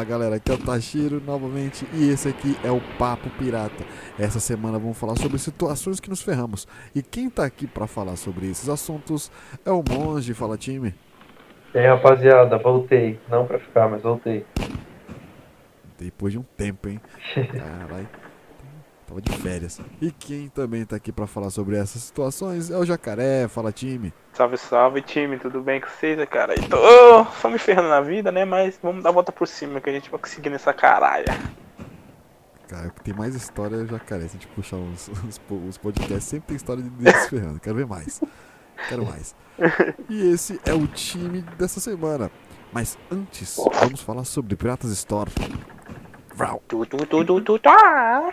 Fala galera, aqui é o Tashiro novamente e esse aqui é o Papo Pirata. Essa semana vamos falar sobre situações que nos ferramos. E quem tá aqui para falar sobre esses assuntos é o Monge. Fala time. E aí rapaziada, voltei. Não pra ficar, mas voltei. Depois de um tempo, hein? Caralho. Tava de férias. E quem também tá aqui para falar sobre essas situações é o Jacaré. Fala time. Salve, salve time, tudo bem com vocês, cara? E tô só me ferrando na vida, né? Mas vamos dar a volta por cima que a gente vai conseguir nessa caralha. Cara, o que tem mais história é o Jacaré. Se a gente puxar os, os, os podcasts, sempre tem história de se ferrando. Quero ver mais. Quero mais. E esse é o time dessa semana. Mas antes, vamos falar sobre Piratas Store. Vrau. Tu, tu, tu, tu, tu, tá.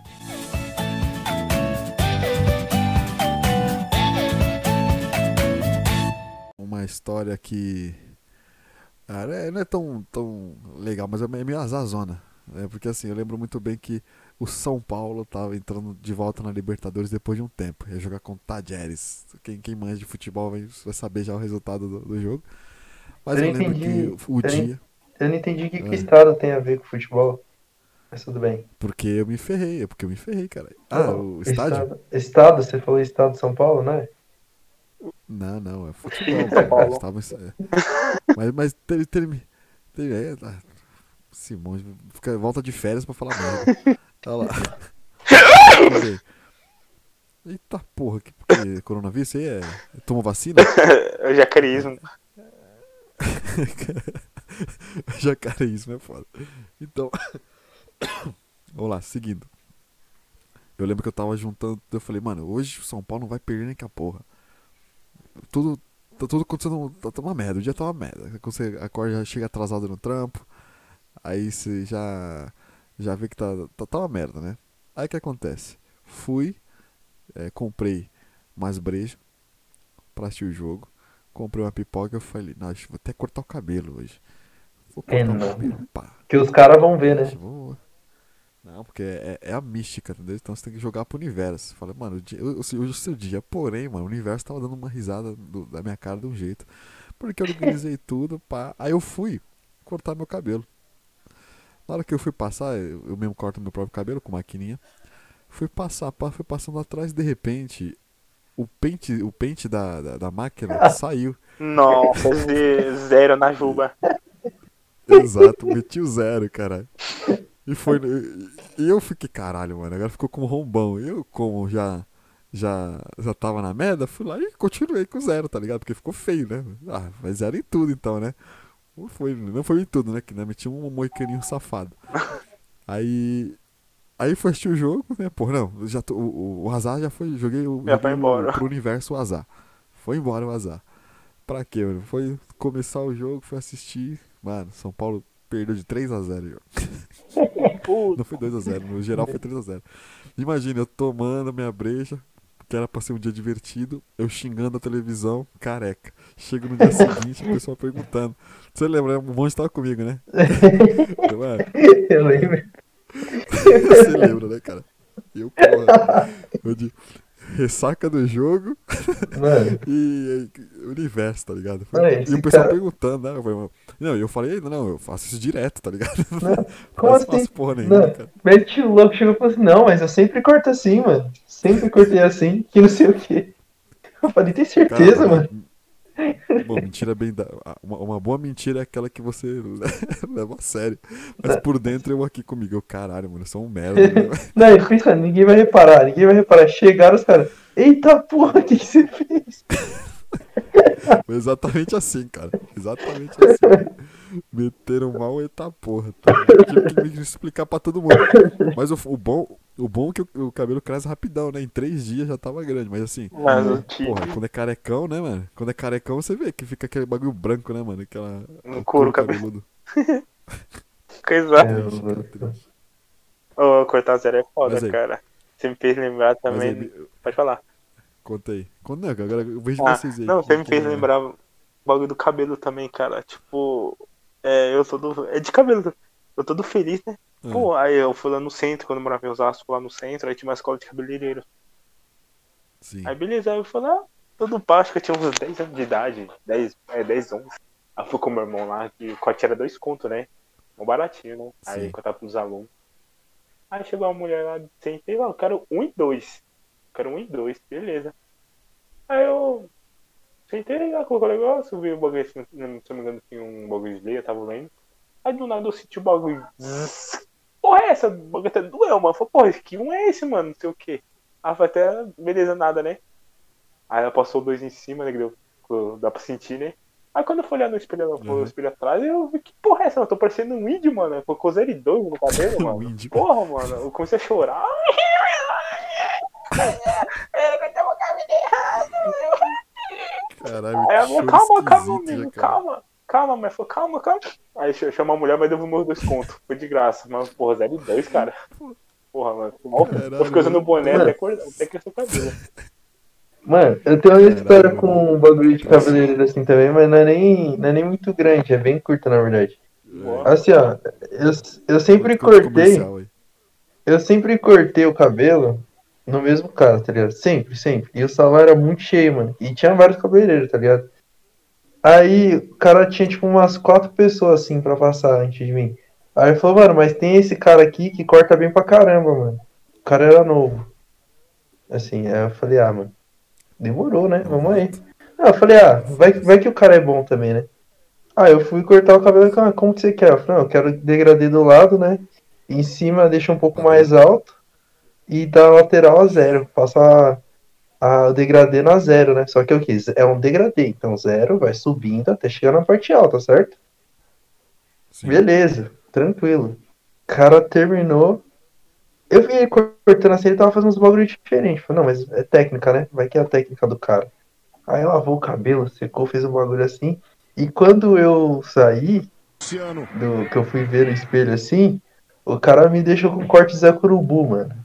História que é, não é tão, tão legal, mas é meio azazona. Né? Porque assim, eu lembro muito bem que o São Paulo estava entrando de volta na Libertadores depois de um tempo. Ia jogar com o Tajeres. Quem, quem manja de futebol vai, saber já o resultado do, do jogo. Mas eu, eu lembro entendi, que o, eu dia. Eu não entendi o que, é. que o estado tem a ver com futebol. Mas tudo bem. Porque eu me ferrei, é porque eu me ferrei, cara. Ah, o estádio? Estado, estado, você falou estado de São Paulo, né? Não, não, é futebol. Paulo. Estava, é. Mas, mas teve, teve, teve é, ah, Simões fica, volta de férias pra falar merda. Olha lá. Eita porra, que, que coronavírus aí é. Tomou vacina? é jacareísmo. jacareísmo é foda. Então. Vamos lá, seguindo. Eu lembro que eu tava juntando. Eu falei, mano, hoje o São Paulo não vai perder nem que a porra. Tudo. Tá tudo acontecendo. Tá, tá uma merda. O dia tá uma merda. Você acorda, já chega atrasado no trampo. Aí você já. Já vê que tá, tá, tá uma merda, né? Aí o que acontece? Fui. É, comprei mais brejo pra assistir o jogo. Comprei uma pipoca e eu falei, não, vou até cortar o cabelo hoje. Vou cortar é, o cabelo, pá. Que os caras vão ver, né? Vou, não, porque é, é, a mística, entendeu? Então você tem que jogar pro universo. Fala, mano, hoje é o seu dia. Porém, mano, o universo tava dando uma risada do, da minha cara de um jeito. Porque eu organizei tudo, pá. Aí eu fui cortar meu cabelo. Na hora que eu fui passar, eu, eu mesmo corto meu próprio cabelo com maquininha. Fui passar, pá, fui passando atrás de repente o pente, o pente da, da, da máquina saiu. Nossa, zero na juba. Exato, meti o zero, caralho. E foi. E eu fiquei, caralho, mano, agora ficou com um rombão. Eu, como já. Já, já tava na merda, fui lá e continuei com zero, tá ligado? Porque ficou feio, né? Ah, mas zero em tudo então, né? Não foi, não foi em tudo, né? Que né? meti um moicaninho safado. Aí. Aí foi assistir o jogo, né? Pô, não, já tô, o, o azar já foi. Joguei o. Já foi embora. Pro universo o azar. Foi embora o azar. Pra quê, mano? Foi começar o jogo, foi assistir. Mano, São Paulo perdeu de 3 a 0 Não foi 2 a 0 no geral foi 3 a 0 Imagina, eu tomando minha breja, que era pra ser um dia divertido, eu xingando a televisão, careca. Chego no dia seguinte, a pessoa perguntando. Você lembra, um monte tava comigo, né? eu lembro. Você lembra, né, cara? Eu, porra, eu de, ressaca do jogo e, e, universo, tá ligado? Foi, Mano, e o pessoal cara... perguntando, né? Foi, não, eu falei, não, eu faço isso direto, tá ligado? Não, como assim? Faço porra nenhuma, não, cara. Mete louco chegou e falou assim, não, mas eu sempre corto assim, mano. Sempre cortei assim, que não sei o quê. Eu falei, tem certeza, cara, mano? Bom, mentira bem. Da... Uma, uma, boa mentira é aquela que você leva a sério. Mas por dentro eu aqui comigo, eu caralho, mano, eu sou um merda. Né? Não, ele pensa, ninguém vai reparar, ninguém vai reparar. Chegaram os caras, eita porra, o que, que você fez? Foi exatamente assim, cara. Exatamente assim. Meteram mal, eita porra. Tá? Tive que me explicar pra todo mundo. Mas o, o bom, o bom é que o, o, cabelo cresce rapidão, né? Em três dias já tava grande. Mas assim, mas porra, quando é carecão, né, mano? Quando é carecão, você vê que fica aquele bagulho branco, né, mano? Aquela. Um couro cabeludo. Coisa. Ô, cortar zero é foda, cara. Você me fez lembrar também. Aí, Pode falar. Conta aí. Conta, não, agora eu vejo ah, vocês aí. Não, você me fez lembrar o bagulho do cabelo também, cara. Tipo, é, eu todo. É de cabelo. Eu todo feliz, né? Ah. Pô, aí eu fui lá no centro, quando eu morava em Osasco, lá no centro, aí tinha uma escola de cabeleireiro. Sim. Aí beleza, aí eu fui lá, todo pá, acho que eu tinha uns 10 anos de idade, 10, é, 10, 11. Aí fui com meu irmão lá, que o corte era dois contos, né? Um baratinho, né? Sim. Aí eu tava pros alunos. Aí chegou uma mulher lá, sentei lá, eu quero um e dois. Eu quero um e dois, beleza. Aí eu sentei lá, colocou o negócio, vi o bagulho se não me engano, tinha um bagulho de lei, eu tava lendo. Aí do nada eu senti o bagulho. Porra, é essa? O bagulho até doeu, mano. Falei, porra, que um é esse, mano? Não sei o que. Ah, foi até beleza, nada, né? Aí ela passou dois em cima, né? Que deu, dá pra sentir, né? Aí quando eu fui olhar no espelho, uhum. no espelho atrás, eu vi que porra é essa? Eu tô parecendo um índio, mano. Colocou 02 no cabelo, mano. um porra, mano. Eu comecei a chorar. Caralho, Aí ela calma, calma, amigo, calma. Calma, mas falou, calma, calma. Aí chamou a mulher, mas devolveu dois contos. Foi de graça. Mas, porra, 02, cara. Porra, mano. Caralho, eu fiquei usando boné até, até crescer o cabelo. Mano, eu tenho uma história com um bagulho de cabeleireiro assim também, mas não é, nem, não é nem muito grande, é bem curta na verdade. Assim, ó, eu, eu sempre cortei. Eu sempre cortei o cabelo no mesmo cara, tá ligado? Sempre, sempre. E o salão era muito cheio, mano. E tinha vários cabeleireiros, tá ligado? Aí o cara tinha tipo umas quatro pessoas assim pra passar antes de mim. Aí ele falou, mano, mas tem esse cara aqui que corta bem pra caramba, mano. O cara era novo. Assim, aí eu falei, ah, mano. Demorou, né? Vamos aí. Ah, eu falei, ah, vai, vai que o cara é bom também, né? Aí eu fui cortar o cabelo, ah, como que você quer? Eu falei, não, eu quero degradê do lado, né? em cima deixa um pouco mais alto. E da lateral a zero. Passa a degradê na zero, né? Só que eu quis, é um degradê. Então zero vai subindo até chegar na parte alta, certo? Sim. Beleza, tranquilo. O cara terminou. Eu vi ele cortando assim, ele tava fazendo uns bagulho diferentes. Falei, não, mas é técnica, né? Vai que é a técnica do cara. Aí lavou o cabelo, secou, fez um bagulho assim. E quando eu saí, do, que eu fui ver no espelho assim, o cara me deixou com corte Zé Curubu, mano.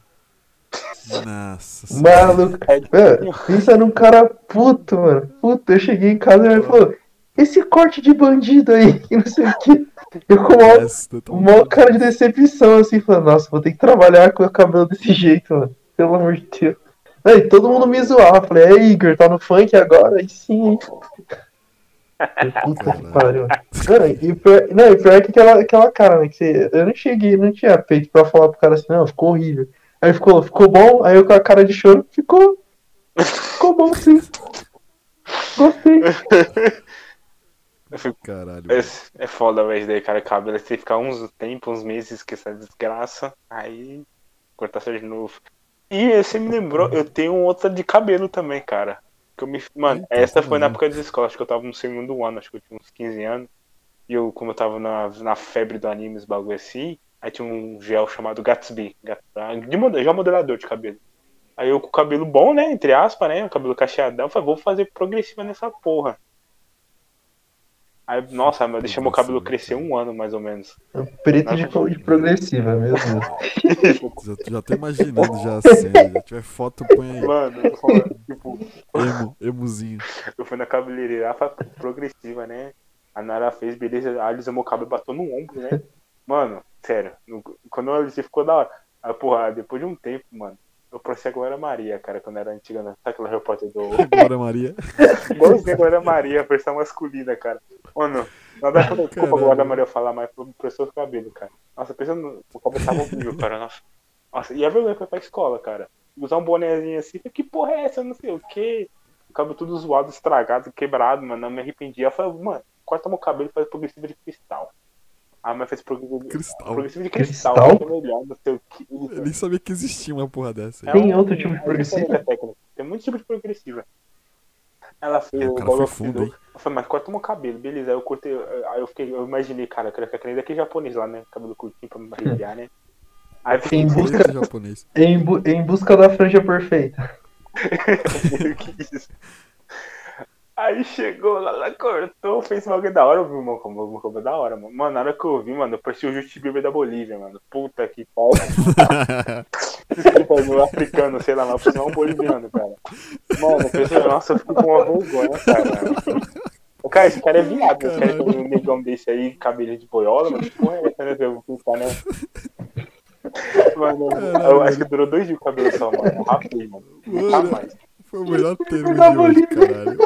Nossa. Maluco. Mano, pensa num cara puto, mano. Puto, eu cheguei em casa e ele falou: Esse corte de bandido aí, não sei o que. Eu com o maior cara de decepção, assim, falando, nossa, vou ter que trabalhar com o cabelo desse jeito, mano. Pelo amor de Deus. Aí todo mundo me zoava. Falei, é Igor, tá no funk agora? Aí sim, hein? Puta que pariu. Não, e pior, não, e pior que aquela, aquela cara, né? Que você, eu não cheguei, não tinha peito pra falar pro cara assim, não, ficou horrível. Aí ficou, ficou bom, aí eu com a cara de choro, ficou. Ficou bom sim. Gostei. Caralho. É, é foda, velho, daí, cara, cabelo. Você ficar uns tempos, uns meses com essa desgraça, aí cortar de novo. E você me lembrou, eu tenho outra de cabelo também, cara. Que eu me... Mano, Eita, essa foi na época da escola, acho que eu tava no segundo ano, acho que eu tinha uns 15 anos. E eu, como eu tava na, na febre do anime, os bagulho assim, aí tinha um gel chamado Gatsby, de model, gel modelador de cabelo. Aí eu com o cabelo bom, né, entre aspas, né, o cabelo cacheadão, falei, vou fazer progressiva nessa porra. Aí, nossa, eu deixei meu cabelo crescer um ano, mais ou menos. É preto de, de progressiva, meu Deus. já, já tô imaginando já assim, já tiver foto, põe aí. Mano, tipo... Emo, emozinho. Eu fui na cabeleireira progressiva, né? A Nara fez, beleza, a alisou meu cabelo bateu no ombro, né? Mano, sério, quando eu alisei ficou da hora. Aí, porra, depois de um tempo, mano, eu parecia a Glória Maria, cara, quando era antiga, né? Sabe aquela repórter do. Glória Maria? Igualzinho a Glória Maria, a versão masculina, cara. Mano, nada contra desculpa a Glória Maria falar, mas pro professor do cabelo, cara. Nossa, pensando, o cabelo tava horrível, cara. Nossa. Nossa, e a vergonha foi pra escola, cara. Usar um bonézinho assim, que porra é essa? Não sei o que. O cabelo tudo zoado, estragado, quebrado, mano. Não me arrependi. Eu falei, mano, corta meu cabelo e faz progressiva de cristal. Ah, mas fez progressivo, cristal. progressivo de cristal, cristal? É melhor, não sei o que. Eu nem sabia que existia uma porra dessa. Tem é um, outro tipo de progressiva? Tem muito tipo de progressiva. Ela fez É, o cara foi fundo, hein? Eu falei, mas corta meu cabelo, beleza. Aí eu cortei, aí eu fiquei, eu imaginei, cara, eu queria ficar que nem daquele japonês lá, né? Cabelo curtinho pra me arrepiar, né? Aí eu fiquei, Em busca- japonês. Em, bu- em busca da franja perfeita. que isso? Aí chegou lá, ela cortou, fez bagulho da hora? Como como- como é da hora, mano. Mano, na hora que eu vi, mano, eu parecia o Justin Bieber da Bolívia, mano. Puta que pariu. Desculpa, meu africano, sei lá, mas eu não um boliviano, cara. Mano, eu pensei, nossa, eu fico com uma vergonha, cara. Ô, Cara, esse cara é viado, esse cara tem um negão desse aí, cabelo de boiola, mano. Que porra é essa, né? Eu vou pensar, né? Mano, eu acho que durou dois dias o cabelo só, mano. Rápido, mano. Nunca Mano. mais. Foi o melhor termo de hoje, caralho.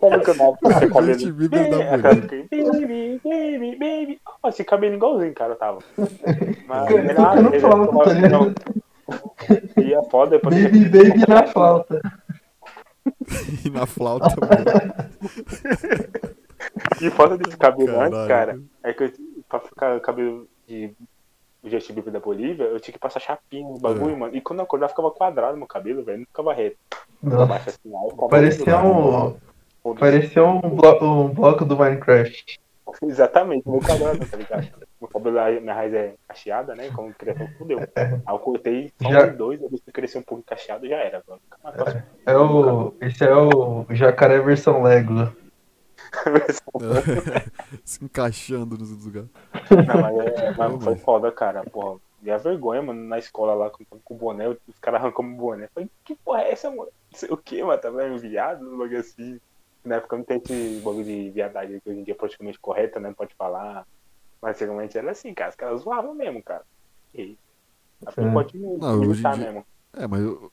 Sabe o que eu não cabelo? Bieber da É. Baby, baby, baby. Ó, esse cabelo igualzinho, cara, tava. Mas, ele- fica no ele- flauta, tá ligado? E é foda, depois Baby, baby na flauta. E na flauta, mano. E foda desse cabelo Caralho. antes, cara, é que eu, pra ficar cabelo de Justin Bieber da Bolívia, eu tinha que passar chapinha no bagulho, É. mano. E quando eu acordava, ficava quadrado meu cabelo, velho. Não ficava reto. Nossa, Baixo assim, aí parecia um, parecia um, blo um bloco do Minecraft. Exatamente, meu quadrado, tá ligado? Meu cabelo, minha raiz é cacheada, né? Como criação, fudeu. Aí eu cortei só Já- um dois, aí se crescer um pouco cacheado, já era. Mano. Faço. É o, esse é o jacaré versão Lego. Se encaixando nos lugares. Não, mas, é, mas foi foda, cara. Porra, e a vergonha, mano, na escola lá, com, com o boné, os caras arrancam o boné. Falei, que porra é essa, mano? Não sei o que, mano, tá vendo? Viado, um bagulho assim. Na época não tem esse bagulho de viadagem que hoje em dia é praticamente correta, né? Pode falar. Mas antigamente era assim, cara. Os caras zoavam mesmo, cara. E a É. pode Não, militar dia- mesmo. É, mas eu-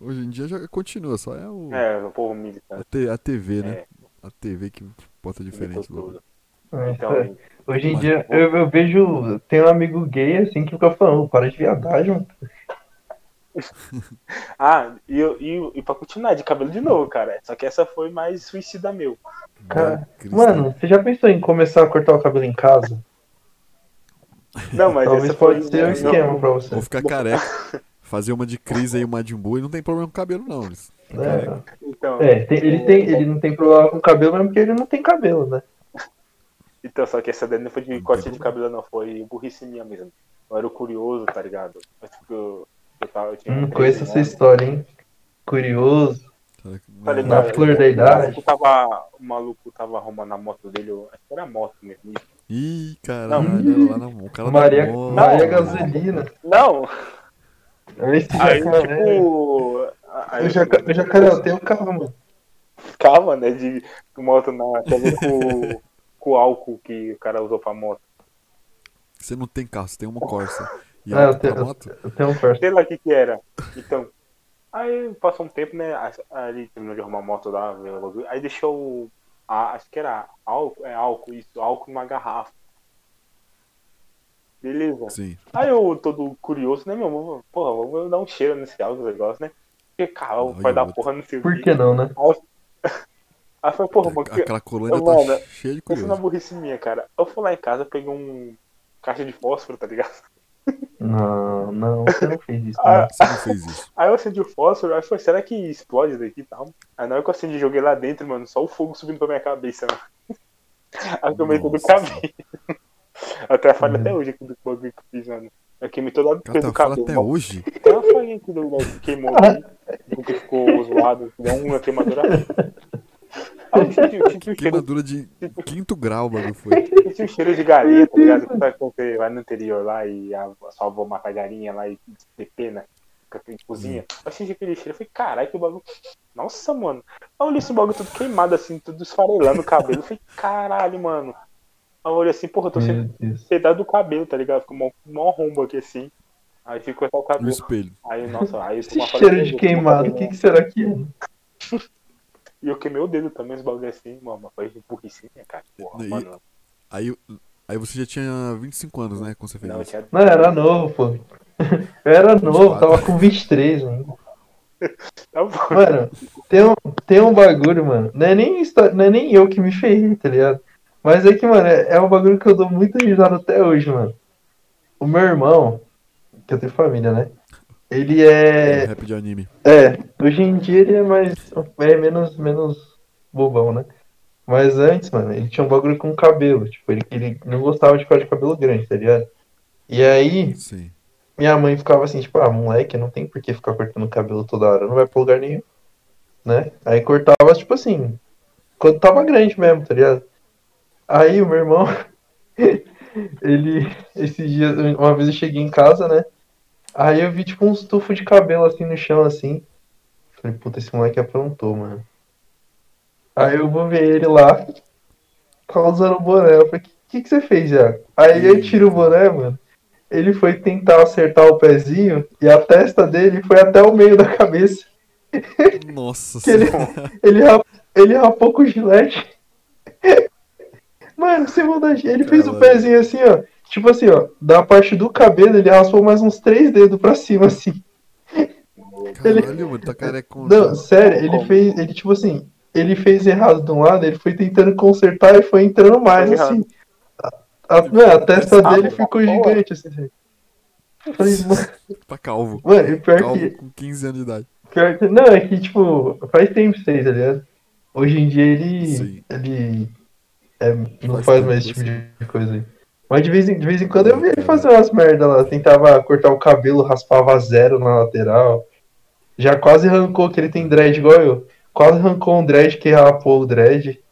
hoje em dia já continua, só é o, É, o povo a, militante. T- a TV, né? É. A TV que bota diferente. É, Então, é. Hoje em dia eu, eu vejo. Tem um amigo gay assim que fica falando, para de viadagem, mano. Ah, e, e, e pra continuar de cabelo de novo, cara. Só que essa foi mais suicida meu. Cara. Mano, você já pensou em começar a cortar o cabelo em casa? Não, mas Talvez essa foi. pode ser um não, esquema pra você. Ou ficar careca. Fazer uma de Cris aí, uma de Imbu e não tem problema com cabelo, não. Eles- É, Então, é, tem- ele, tem, ele não tem problema com cabelo mesmo porque ele não tem cabelo, né? então, só que essa daí não foi de Não corte tem de cabelo, não. Foi burrice minha mesmo. Eu era o curioso, tá ligado? Eu, tipo, eu, eu, tava, eu tinha Hum, 13 conheço essa história, hein? Curioso. Tá não, ligado? Na flor da O idade. maluco tava, o maluco tava arrumando a moto dele, eu acho que era a moto mesmo. Ih, Não. caralho, lá na, o cara Maria, na moto. Maria Gasolina. Não! Esse Aí, jacaré. tipo. Aí, O jaca- o jacaré, eu tenho carro, mano. Ficava, né? De moto na. Com, com o álcool que o cara usou pra moto. Você não tem carro, você tem uma Corsa. E Ah, eu tenho- moto? Eu tenho um Corsa. Sei lá o que que era. Então. Aí passou um tempo, né? Aí terminou de arrumar a moto lá, o aí deixou. o- a- acho que era álcool, é álcool, isso, álcool numa garrafa. Beleza. Sim. Aí eu, todo curioso, né, meu? vou- Porra, vamos dar um cheiro nesse álcool, negócio, né? Porque, cara, o Olha pai da outro. porra não sei o Por que não, né? Aí foi, porra, mano, que- Aquela colônia Ô, tá mano, cheia de Pensa na curioso. burrice minha, cara. Eu fui lá em casa, peguei um caixa de fósforo, tá ligado? Não, não, você não fez isso. Ah, né? Você não fez isso. Aí eu acendi o fósforo, aí foi, será que explode daqui e tal? Aí na hora que eu acendi joguei lá dentro, mano, só o fogo subindo pra minha cabeça, mano. Aí eu queimei todo o cabelo. Até a falha Hum. até hoje aqui do bagulho que eu fiz, mano. Eu queimei todo lado Cara, do cabelo. até mano. hoje. Tem uma falha aqui do lugar que queimou aqui, porque ficou zoado, deu uma queimadura. Aí eu senti, eu senti o cheiro Queimadura de quinto grau, o bagulho foi. Senti um cheiro de galinha, tá ligado? Sabe quando você vai no interior lá e a sua avó mata a galinha lá e de pena, cozinha. Eu senti aquele cheiro, eu falei, caralho, que bagulho. Nossa, mano. Eu olhei esse bagulho tudo queimado assim, tudo esfarelando o cabelo. Eu falei, caralho, mano. Aí eu olhei assim, porra, eu tô sem pedaço do cabelo, tá ligado? Ficou mó, mó rombo aqui assim. Aí ficou até o No cabelo. espelho. Aí, nossa, aí Esse uma cheiro de queimado, o que, que será que é? E eu queimei o dedo também, os bagulho assim, mano. Mas foi burrice, né, cara? Porra, E- mano. Aí, aí você já tinha 25 anos, né? Quando você fez Não, eu isso. tinha. Não, era novo, pô. Eu era novo, tava com 23 ainda. Tá bom. Mano, tem um, tem um bagulho, mano. Não é, nem histó- não é nem eu que me ferrei, tá ligado? Mas é que, mano, é, é um bagulho que eu dou muita risada até hoje, mano. O meu irmão, que eu tenho família, né? Ele é. É rap de anime. É, hoje em dia ele é mais. É menos, menos bobão, né? Mas antes, mano, ele tinha um bagulho com cabelo. Tipo, ele, ele não gostava de ficar de cabelo grande, tá ligado? E aí, Sim. minha mãe ficava assim, tipo, ah, moleque, não tem por que ficar cortando cabelo toda hora, não vai pra lugar nenhum. Né? Aí cortava, tipo assim, quando tava grande mesmo, tá ligado? Aí o meu irmão, ele, esses dias, uma vez eu cheguei em casa, né? Aí eu vi, tipo, um estufo de cabelo assim no chão, assim. Falei, puta, esse moleque aprontou, mano. Aí eu vou ver ele lá, tá usando o boné. Eu falei, o que, que você fez já? Aí eu tiro o boné, mano. Ele foi tentar acertar o pezinho e a testa dele foi até o meio da cabeça. Nossa Que ele, senhora. ele, rap- ele rapou com o gilete. Mano, sem maldade. Ele fez o pezinho assim, ó. Tipo assim, ó. Da parte do cabelo, ele raspou mais uns três dedos pra cima, assim. ele- Caralho, mano, tá carecão. Não, já. sério, ele Como? fez. Ele, tipo assim, ele fez errado de um lado, ele foi tentando consertar e foi entrando mais, Fez assim. A, a, testa dele pô, ficou gigante, assim. Falei, mano, Tá calvo. mano, e pior Calvo que. com 15 anos de idade. Pior que. Não, é que, tipo, faz tempo isso aí, tá ligado? Hoje em dia ele. Sim. Ele. É, não Faz faz mais esse tipo assim. de coisa aí. Mas de vez em, de vez em quando eu vi ele Caralho. fazer umas merda lá. Tentava cortar o cabelo, raspava zero na lateral. Já quase arrancou, que ele tem dread igual eu. Quase arrancou um dread que rapou o dread.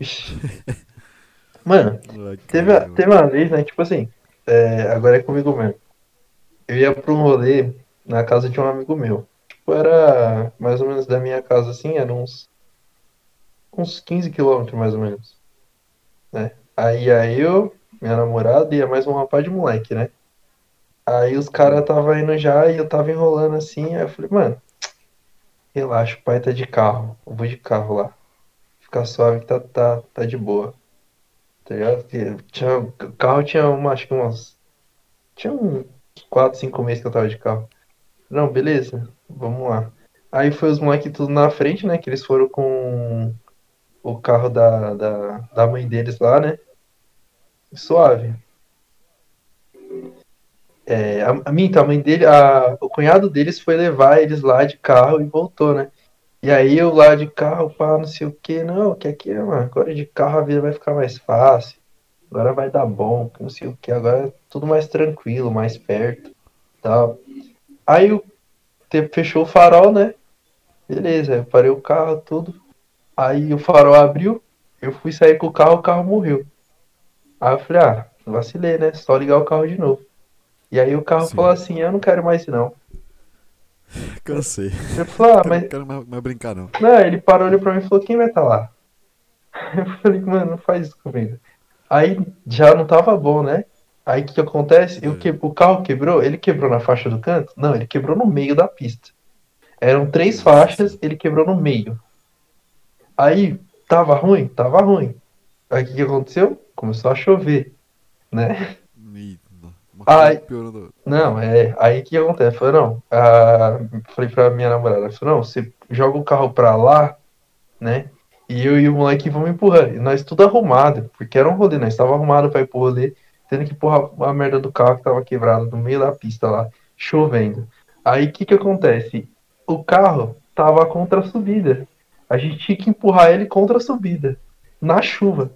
Mano, Teve, a- teve uma vez, né? Tipo assim, é, agora é comigo mesmo. Eu ia pra um rolê na casa de um amigo meu. Tipo, era mais ou menos da minha casa, assim, era uns, uns 15 quilômetros, mais ou menos. Aí ia eu, minha namorada e mais um rapaz de moleque, né? Aí os caras tava indo já e eu tava enrolando assim, aí eu falei, mano, relaxa, o pai tá de carro, eu vou de carro lá. Fica suave que tá, tá, tá de boa. Tá ligado? Tinha, o carro tinha uma, acho que umas. Tinha uns 4, 5 meses que eu tava de carro. Não, beleza, vamos lá. Aí foi os moleques tudo na frente, né? Que eles foram com o carro da, da, da mãe deles lá, né? Suave. É, a, a minha, então, a mãe dele, a, o cunhado deles foi levar eles lá de carro e voltou, né? E aí eu lá de carro, pá, não sei o que, não, que aqui, mano, agora de carro a vida vai ficar mais fácil, agora vai dar bom, que não sei o que, agora é tudo mais tranquilo, mais perto, tal. Aí o te- fechou o farol, né? Beleza, eu parei o carro, tudo. Aí o farol abriu, eu fui sair com o carro, o carro morreu. Aí eu falei, ah, vacilei, né? Só ligar o carro de novo. E aí o carro Sim. falou assim, eu não quero mais isso não. Cansei. Eu falei, ah, mas Não quero mais, mais brincar, não. Não, ele parou, olhou pra mim e falou, quem vai estar lá? Eu falei, mano, não faz isso comigo. Aí já não tava bom, né? Aí o que, que acontece? Eu É. que... O carro quebrou, ele quebrou na faixa do canto? Não, ele quebrou no meio da pista. Eram três faixas, ele quebrou no meio. Aí, tava ruim? Tava ruim. Aí o que, que aconteceu? Começou a chover, né? Ih. Uma piorando. Não, é. Aí o que acontece? Eu Falei, não. ah, falei pra minha namorada, falou, não, você joga o carro pra lá, né? E eu e o moleque vamos empurrando. E nós tudo arrumado, porque era um rolê, nós estava arrumado pra ir pro rolê, tendo que empurrar a merda do carro que tava quebrado no meio da pista lá, chovendo. Aí o que que acontece? O carro tava contra a subida. A gente tinha que empurrar ele contra a subida, na chuva,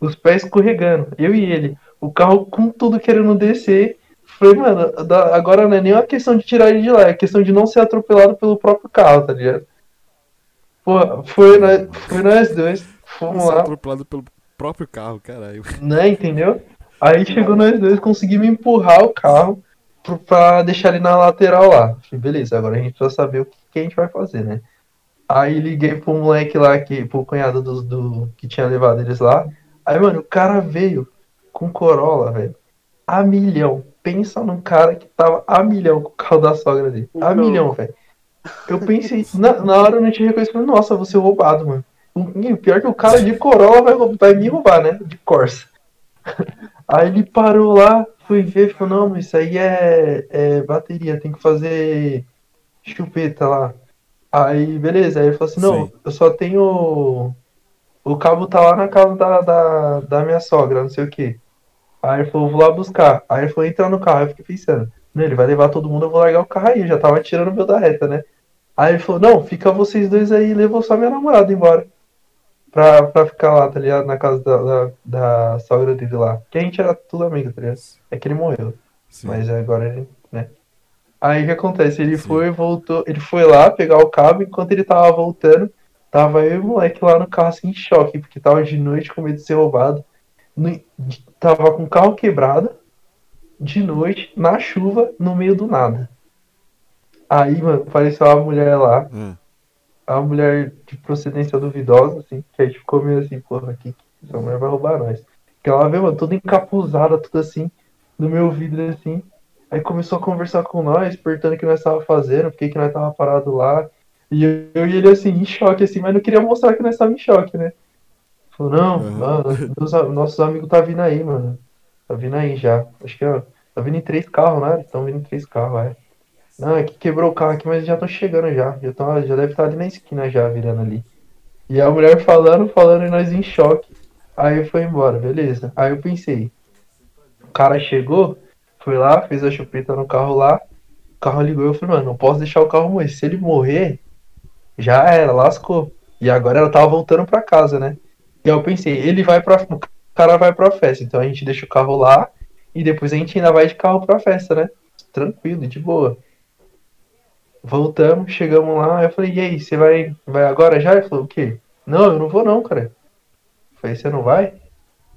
os pés escorregando, eu e ele. O carro com tudo querendo descer. Falei, mano, agora não é nem uma questão de tirar ele de lá, é questão de não ser atropelado pelo próprio carro, tá ligado? Pô, foi nós, foi nós dois, fomos Você lá, atropelado pelo próprio carro, caralho. né, entendeu? Aí chegou nós dois, conseguimos empurrar o carro pro- pra deixar ele na lateral lá. Falei, beleza, agora a gente precisa saber o que, que a gente vai fazer, né? Aí liguei pro moleque lá, que, pro cunhado do, do que tinha levado eles lá. Aí, mano, o cara veio com Corolla, velho, a milhão. Pensa num cara que tava a milhão com o carro da sogra dele. A Não. milhão, velho. Eu pensei, na, na hora eu não tinha reconhecido, falei, nossa, vou ser roubado, mano. E o pior é que o cara de Corolla vai, vai me roubar, né? De Corsa. Aí ele parou lá, fui ver, falou, não, mas isso aí é, é bateria, tem que fazer chupeta lá. Aí, beleza, aí ele falou assim, não, Sim. eu só tenho. O cabo tá lá na casa da, da, da minha sogra, não sei o que. Aí ele falou, vou lá buscar. Aí ele falou, entra no carro. Eu fiquei pensando, Não, ele vai levar todo mundo, eu vou largar o carro aí. Eu já tava tirando o meu da reta, né? Aí ele falou, não, fica vocês dois aí, levou só minha namorada embora. Pra, pra ficar lá, tá ligado? Na casa da, da, da sogra dele lá. Que a gente era tudo amigo, tá ligado? É que ele morreu. Sim. Mas agora ele, né? Aí o que acontece? Ele Sim. foi, voltou, ele foi lá pegar o cabo, enquanto ele tava voltando, tava eu e o moleque lá no carro assim em choque, porque tava de noite com medo de ser roubado. No, tava com o carro quebrado, de noite, na chuva, no meio do nada. Aí, mano, apareceu uma mulher lá. Hum. A mulher de procedência duvidosa, assim, que a gente ficou meio assim, porra, aqui, essa mulher vai roubar nós. Que ela veio, mano, toda encapuzada, tudo assim, no meu vidro, assim. Aí começou a conversar com nós, perguntando o que nós tava fazendo, por que nós tava parado lá. E eu, eu e ele, assim, em choque, assim, mas não queria mostrar que nós tava em choque, né? Falou, não, uhum. mano, meus, nossos amigos tá vindo aí, mano. Tá vindo aí já. Acho que, ó, tá vindo em três carros, né? Estão vindo em três carros, é. Não, é que quebrou o carro aqui, mas já estão chegando já. Já, tão, já deve estar ali na esquina já, virando ali. E a mulher falando, falando e nós em choque. Aí foi embora, beleza. Aí eu pensei, o cara chegou, foi lá, fez a chupeta no carro lá, o carro ligou eu falei, mano, não posso deixar o carro morrer. Se ele morrer, já era, lascou. E agora ela tava voltando pra casa, né? E aí eu pensei, ele vai pra. O cara vai pra festa, então a gente deixa o carro lá e depois a gente ainda vai de carro pra festa, né? Tranquilo, de boa. Voltamos, chegamos lá, eu falei, e aí, você vai, vai agora já? Ele falou, o quê? Não, eu não vou não, cara. Eu falei, você não vai?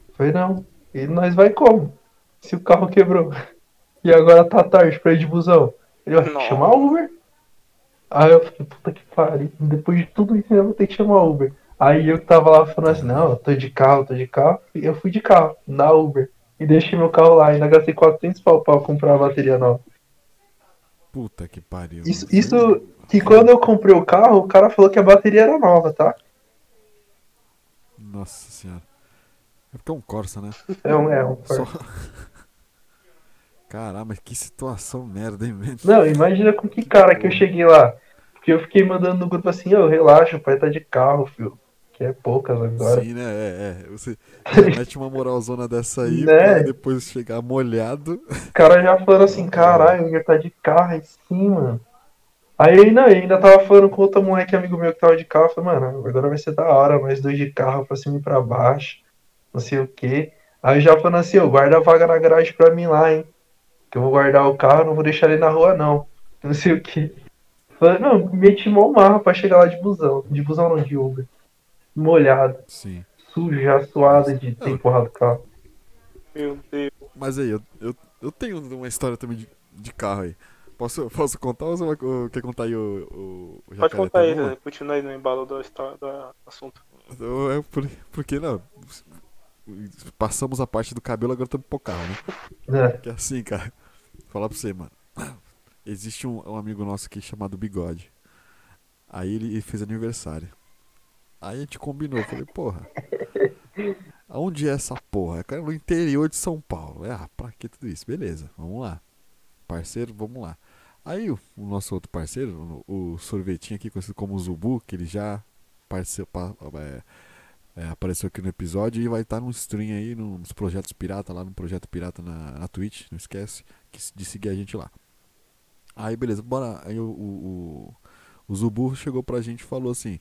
Eu falei, não. E nós vai como? Se o carro quebrou. E agora tá tarde pra ir de busão. Ele vai chamar Uber? Aí eu falei, puta que pariu. Depois de tudo isso, eu vou ter que chamar Uber. Aí eu tava lá falando assim, não, eu tô de carro, tô de carro. E eu fui de carro, na Uber. E deixei meu carro lá. Ainda gastei 400 pau pra comprar a bateria nova. Puta que pariu. Isso, isso que quando eu comprei o carro, o cara falou que a bateria era nova, tá? Nossa senhora. É porque é um Corsa, né? É um, é um Corsa. Só... Caramba, mas que situação merda, hein, velho? Não, imagina com que cara que eu cheguei lá. Porque eu fiquei mandando no grupo assim, ô, oh, relaxa, o pai tá de carro, filho que é poucas agora. Sim, né? É, é. Você mete uma moralzona dessa aí né? pra depois chegar molhado. O cara já falando assim, caralho, ia tá de carro aí sim, mano. Aí não, ainda tava falando com outro moleque amigo meu que tava de carro. Eu falei, mano, agora vai ser da hora, mais dois de carro pra cima e pra baixo. Não sei o que. Aí já falando assim, ô, guarda a vaga na garagem pra mim lá, hein? Que eu vou guardar o carro, não vou deixar ele na rua, não. Não sei o que. Falei, não, meti mó marra pra chegar lá de busão. De busão não, de Uber molhado. Sim. Sujo, já suado de ter empurrado o carro. Meu Deus. Mas aí, eu, eu, eu tenho uma história também de, de carro aí. Posso, posso contar ou você vai, quer contar aí o, o Pode contar aí, né? continua aí no embalo do, do assunto. Eu, é, por, porque não. Passamos a parte do cabelo, agora estamos pro carro, né? É. Que é assim, cara. Vou falar pra você, mano. Existe um, um amigo nosso aqui chamado Bigode. Aí ele fez aniversário. Aí a gente combinou, falei, porra. Aonde é essa porra? É no interior de São Paulo. É, ah, pra que tudo isso? Beleza, vamos lá. Parceiro, vamos lá. Aí o, o nosso outro parceiro, o, o, sorvetinho aqui, conhecido como Zubu, que ele já participa, é, é, apareceu aqui no episódio e vai estar num stream aí, nos projetos pirata, lá no projeto pirata na, na Twitch, não esquece de seguir a gente lá. Aí beleza, bora. Aí o, o, o, Zubu chegou pra gente e falou assim: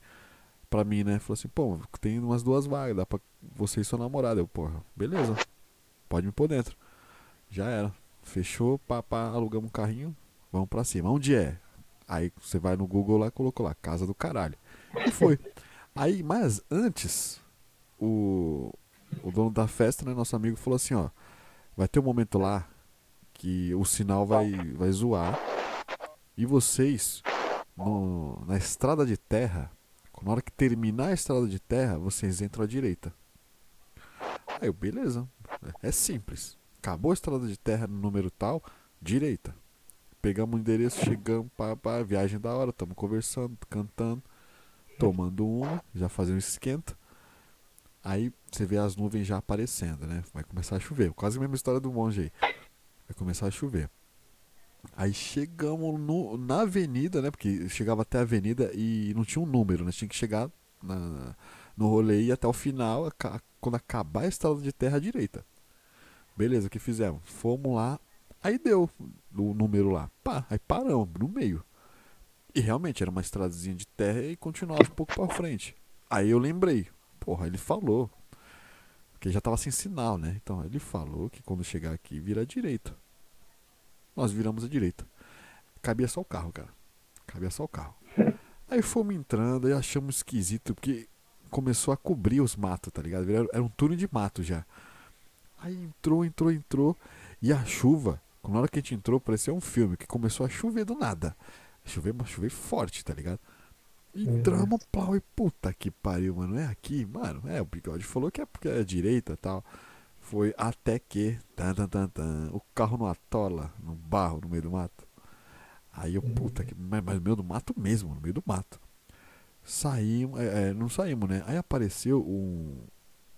pra mim, né? Falou assim, pô, tem umas duas vagas, dá pra você e sua namorada. Eu, porra, beleza, pode me pôr dentro. Já era. Fechou, pá, pá, alugamos um carrinho, vamos pra cima. Onde é? Aí você vai no Google lá e colocou lá, casa do caralho. E foi. Aí, mas antes, o, o dono da festa, né, nosso amigo, falou assim, ó, vai ter um momento lá que o sinal vai, vai zoar e vocês no, na estrada de terra na hora que terminar a estrada de terra, vocês entram à direita. Aí eu, beleza. É simples. Acabou a estrada de terra no número tal, direita. Pegamos o endereço, chegamos para a viagem da hora, estamos conversando, cantando, tomando uma, já fazendo um esquenta. Aí você vê as nuvens já aparecendo, né? Vai começar a chover. Quase a mesma história do monge aí. Vai começar a chover. Aí chegamos no, na avenida, né? Porque chegava até a avenida e não tinha um número, né? Tinha que chegar na, no rolê e até o final, quando acabar a estrada de terra à direita. Beleza, o que fizemos? Fomos lá, Aí deu o número lá. Pá, aí paramos no meio. E realmente era uma estradazinha de terra e continuava um pouco pra frente. Aí eu lembrei. Porra, ele falou. Porque já tava sem sinal, né? Então ele falou que quando chegar aqui vira à direita. Nós viramos à direita. Cabia só o carro, cara. Cabia só o carro. Aí fomos entrando e achamos esquisito, porque começou a cobrir os matos, tá ligado? Era, um túnel de mato já. Aí entrou, entrou, entrou. E a chuva, na hora que a gente entrou, parecia um filme, que começou a chover do nada. Chover, mas chover forte, tá ligado? Entramos, pau, e puta que pariu, mano. É aqui, mano. É, o bigode falou que é porque é direita e tal. Foi até que. Tan, tan, tan, tan, o carro no atola, no barro, no meio do mato. Aí eu, puta que. Mas no meio do mato mesmo, no meio do mato. Saímos. É, é, não saímos, né? Aí apareceu um.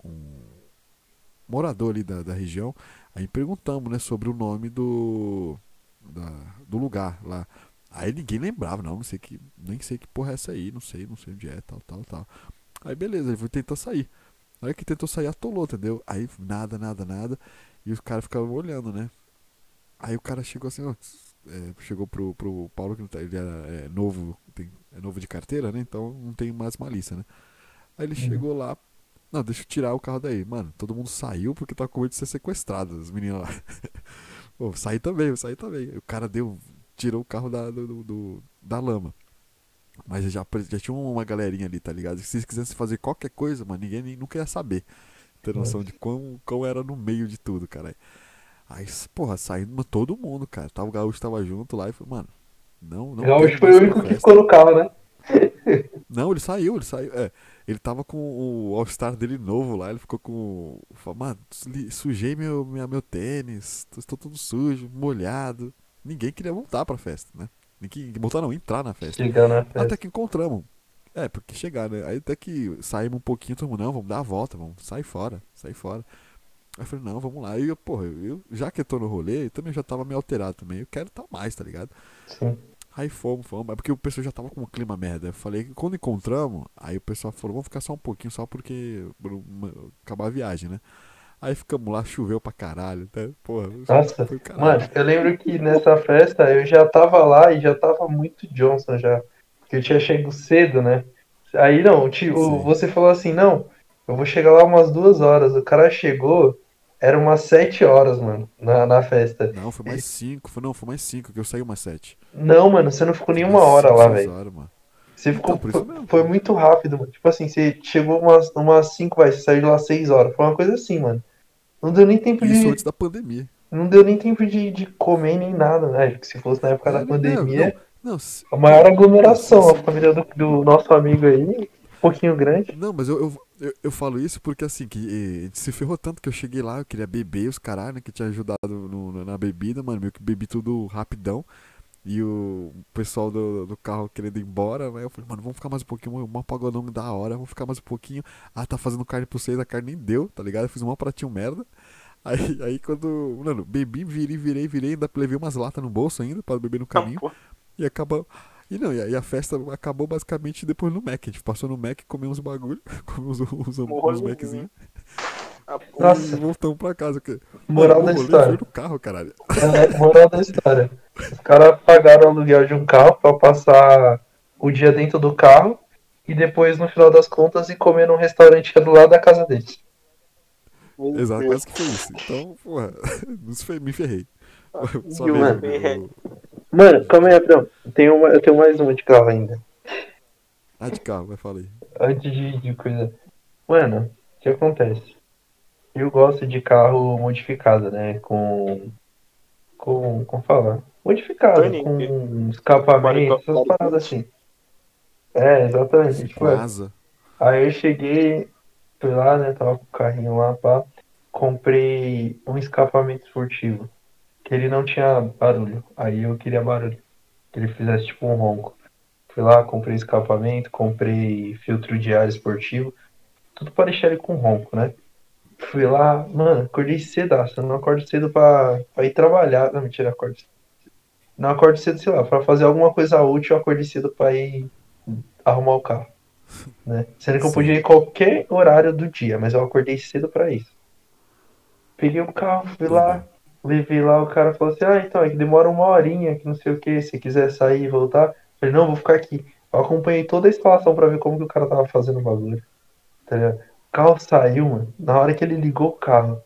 um morador ali da, da região. Aí perguntamos, né, sobre o nome do. Da, do lugar lá. Aí ninguém lembrava, não, não sei que. Nem sei que porra é essa aí, não sei, não sei onde é, tal, tal, tal. Aí beleza, ele foi tentar sair. Na hora que tentou sair, atolou, entendeu? Aí nada, nada, nada. E os caras ficavam olhando, né? Aí o cara chegou assim, ó. É, chegou pro, pro Paulo, que tá, ele era é, novo, tem, é novo de carteira, né? Então não tem mais malícia, né? Aí ele uhum. chegou lá. Não, deixa eu tirar o carro daí. Mano, todo mundo saiu porque tava com medo de ser sequestrado, as meninas lá. Pô, saí também, eu saí também. O cara deu tirou o carro da, do, do da lama. Mas já, já tinha uma galerinha ali, tá ligado? Se vocês quisessem fazer qualquer coisa, mano, ninguém nunca ia saber. Ter noção de quão, quão era no meio de tudo, cara. Aí, porra, saindo todo mundo, cara. Tava, o Gaúcho tava junto lá e falou, mano, não, não. O Gaúcho foi o único que ficou no carro, né? Não, ele saiu, ele saiu. É, ele tava com o All-Star dele novo lá, ele ficou com. Mano, sujei meu, minha, meu tênis, estou todo sujo, molhado. Ninguém queria voltar pra festa, né? Ninguém voltar não, entrar na festa. Chegar na festa. Até que encontramos. É, porque chegar, né? Aí até que saímos um pouquinho, todo mundo, não, vamos dar a volta, vamos sair fora, sair fora. Aí eu falei, não, vamos lá. E eu, porra, eu, já que eu tô no rolê, eu também já tava meio alterado também. Eu quero estar mais, tá ligado? Sim. Aí fomos, fomos. É porque o pessoal já tava com um clima merda. Eu falei que quando encontramos, aí o pessoal falou, vamos ficar só um pouquinho, só porque acabar a viagem, né? Aí ficamos lá, choveu pra caralho. Né? Porra, Nossa, mano, eu lembro que nessa festa eu já tava lá e já tava muito Johnson já. Porque eu tinha chegado cedo, né? Aí não, tipo, você falou assim, não, eu vou chegar lá umas duas horas. O cara chegou, era umas sete horas, mano, na, na festa. Não, foi mais cinco, foi, não, foi mais cinco, que eu saí umas sete. Não, mano, você não ficou nem uma hora lá, velho. Você ficou. Então, foi, foi, muito rápido, mano. Tipo assim, você chegou umas, umas cinco, vai, você saiu de lá seis horas. Foi uma coisa assim, mano. Não deu nem tempo Isso de. antes da pandemia. Não deu nem tempo de, de comer nem nada, né? Se fosse na época da pandemia. Não, não, a maior aglomeração, a família do, do, nosso amigo aí, um pouquinho grande. Não, mas eu, eu, eu, eu, falo isso porque assim, que se ferrou tanto que eu cheguei lá, eu queria beber os caralho, né? Que tinha ajudado no, na bebida, mano. Meio que bebi tudo rapidão. E o pessoal do, do carro querendo ir embora, né? Eu falei, mano, vamos ficar mais um pouquinho, um pagodão da hora, vamos ficar mais um pouquinho. Ah, tá fazendo carne pra vocês, a carne nem deu, tá ligado? Eu fiz um pratinho merda. Aí, aí quando. Mano, bebi, virei, virei, virei, ainda levei umas latas no bolso ainda pra beber no caminho. e acabou. E não, e a festa acabou basicamente depois no Mac. A gente passou no Mac, comeu uns bagulho, comeu uns, uns, uns Maczinhos. Nossa. E voltamos pra casa. Porque, moral mano, da história. no carro, caralho. É, moral da história. Os caras pagaram o aluguel de um carro pra passar o dia dentro do carro e depois, no final das contas, ir comer num restaurante que do lado da casa deles. Exato, quase que foi isso. Então, porra, me ferrei. Só mano, mano, calma aí, Abrão. Eu tenho, uma, eu tenho mais uma de carro ainda. Ah, de carro, vai falar aí. Antes de, de coisa. Mano, o que acontece? Eu gosto de carro modificado, né? Com. Com. Como fala? Modificado, com escapamento, essas paradas assim. É, exatamente. Tipo. Aí eu cheguei, fui lá, né? Tava com o carrinho lá, pá. Comprei um escapamento esportivo. Que ele não tinha barulho. Aí eu queria barulho. Que ele fizesse tipo um ronco. Fui lá, comprei escapamento, comprei filtro de ar esportivo. Tudo para deixar ele com ronco, né? Fui lá, mano, acordei cedaço. Eu não acordo cedo pra, pra ir trabalhar. Não, mentira, acordo Não acordo cedo, sei lá, pra fazer alguma coisa útil, eu acordei cedo pra ir arrumar o carro. Né? Sendo que eu podia ir qualquer horário do dia, mas eu acordei cedo para isso. Peguei o carro, fui lá, levei lá, o cara falou assim, ah, então, é que demora uma horinha, que não sei o que, se quiser sair e voltar. Eu falei, não, vou ficar aqui. Eu acompanhei toda a instalação pra ver como que o cara tava fazendo o bagulho. Tá ligado? O carro saiu, mano. Na hora que ele ligou o carro,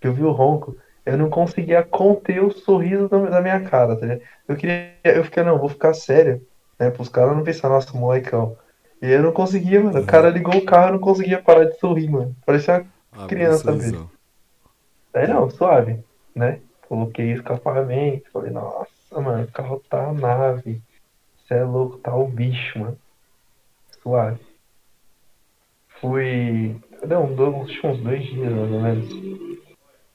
que eu vi o ronco, eu não conseguia conter o sorriso da minha cara, tá ligado? Eu queria, eu fiquei, não, vou ficar sério, né? Para os caras não pensar, nossa, molecão. E eu não conseguia, mano. O cara ligou o carro, eu não conseguia parar de sorrir, mano. Parecia uma ah, criança mesmo. Aí não, suave, né? Coloquei escapamento, falei, nossa, mano, o carro tá a nave. Você é louco, tá o bicho, mano. Suave. Fui. Não, uns, uns dois dias mais ou menos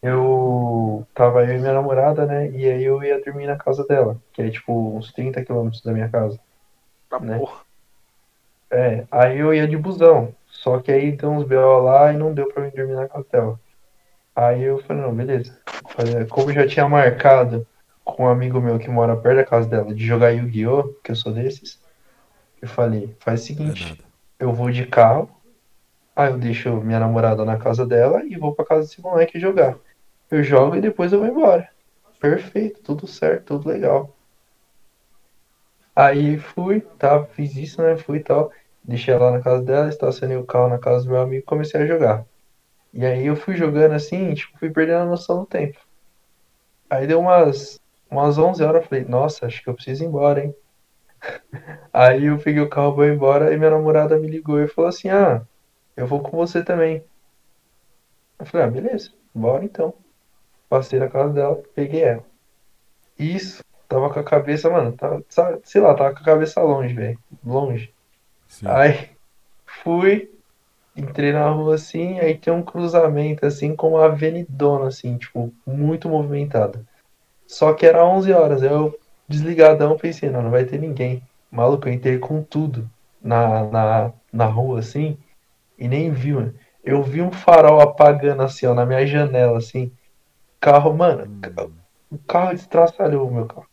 eu tava eu e minha namorada, né? E aí eu ia dormir na casa dela, que é tipo uns 30 quilômetros da minha casa. Tá né? porra. É, aí eu ia de busão. Só que aí deu uns B.O. lá e não deu pra mim dormir na casa dela. Aí eu falei, não, beleza. Como eu já tinha marcado com um amigo meu que mora perto da casa dela de jogar Yu-Gi-Oh!, que eu sou desses, eu falei, faz o seguinte, é eu vou de carro, aí eu deixo minha namorada na casa dela e vou pra casa desse moleque jogar. Eu jogo e depois eu vou embora. Perfeito, tudo certo, tudo legal. Aí fui, tá, fiz isso, né? Fui e tal. Deixei ela na casa dela, estacionei o carro na casa do meu amigo e comecei a jogar. E aí eu fui jogando assim, tipo, fui perdendo a noção do tempo. Aí deu umas, umas 11 horas, eu falei, nossa, acho que eu preciso ir embora, hein? Aí eu peguei o carro, vou embora, e minha namorada me ligou e falou assim, ah, eu vou com você também. Eu falei, ah, beleza, bora então. Passei na casa dela, peguei ela. Isso, tava com a cabeça, mano, tava, sei lá, tava com a cabeça longe, velho. Longe. Sim. Aí fui, entrei na rua assim, aí tem um cruzamento assim com uma avenidona, assim, tipo, muito movimentada. Só que era 11 horas, eu desligadão pensei, não, não vai ter ninguém. Maluco, eu entrei com tudo na, na, na rua assim e nem vi, mano. Eu vi um farol apagando assim, ó, na minha janela, assim carro, mano, o carro destraçalhou o meu carro.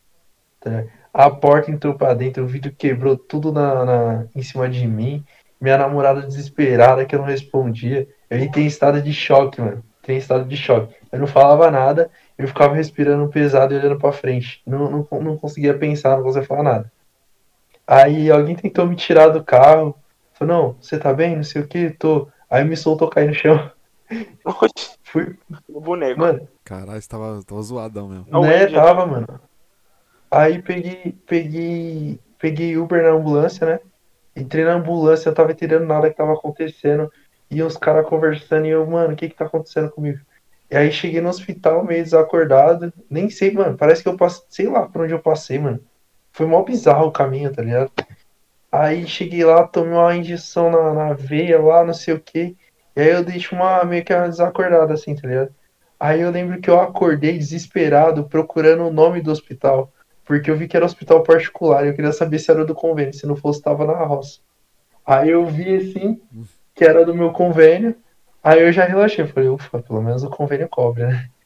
Tá? A porta entrou pra dentro, o vidro quebrou tudo na, na, em cima de mim. Minha namorada desesperada que eu não respondia. Eu entrei em estado de choque, mano. Entrei em estado de choque. Eu não falava nada, eu ficava respirando pesado e olhando pra frente. Não, não, não conseguia pensar, não conseguia falar nada. Aí alguém tentou me tirar do carro. Falou, não, você tá bem? Não sei o que, tô. Aí me soltou cair no chão. Fui. O boneco. Mano. Caralho, tava, tava zoadão mesmo. Né, tava, mano. Aí peguei, peguei, peguei Uber na ambulância, né? Entrei na ambulância, eu tava entendendo nada que tava acontecendo. E os caras conversando, e eu, mano, o que que tá acontecendo comigo? E aí cheguei no hospital meio desacordado. Nem sei, mano. Parece que eu passei, sei lá por onde eu passei, mano. Foi mó bizarro o caminho, tá ligado? Aí cheguei lá, tomei uma injeção na, na veia lá, não sei o que. E aí eu deixo uma meio que uma desacordada, assim, tá ligado? Aí eu lembro que eu acordei desesperado procurando o nome do hospital. Porque eu vi que era hospital particular e eu queria saber se era do convênio, se não fosse, tava na roça. Aí eu vi assim, que era do meu convênio. Aí eu já relaxei, falei, ufa, pelo menos o convênio cobre, né?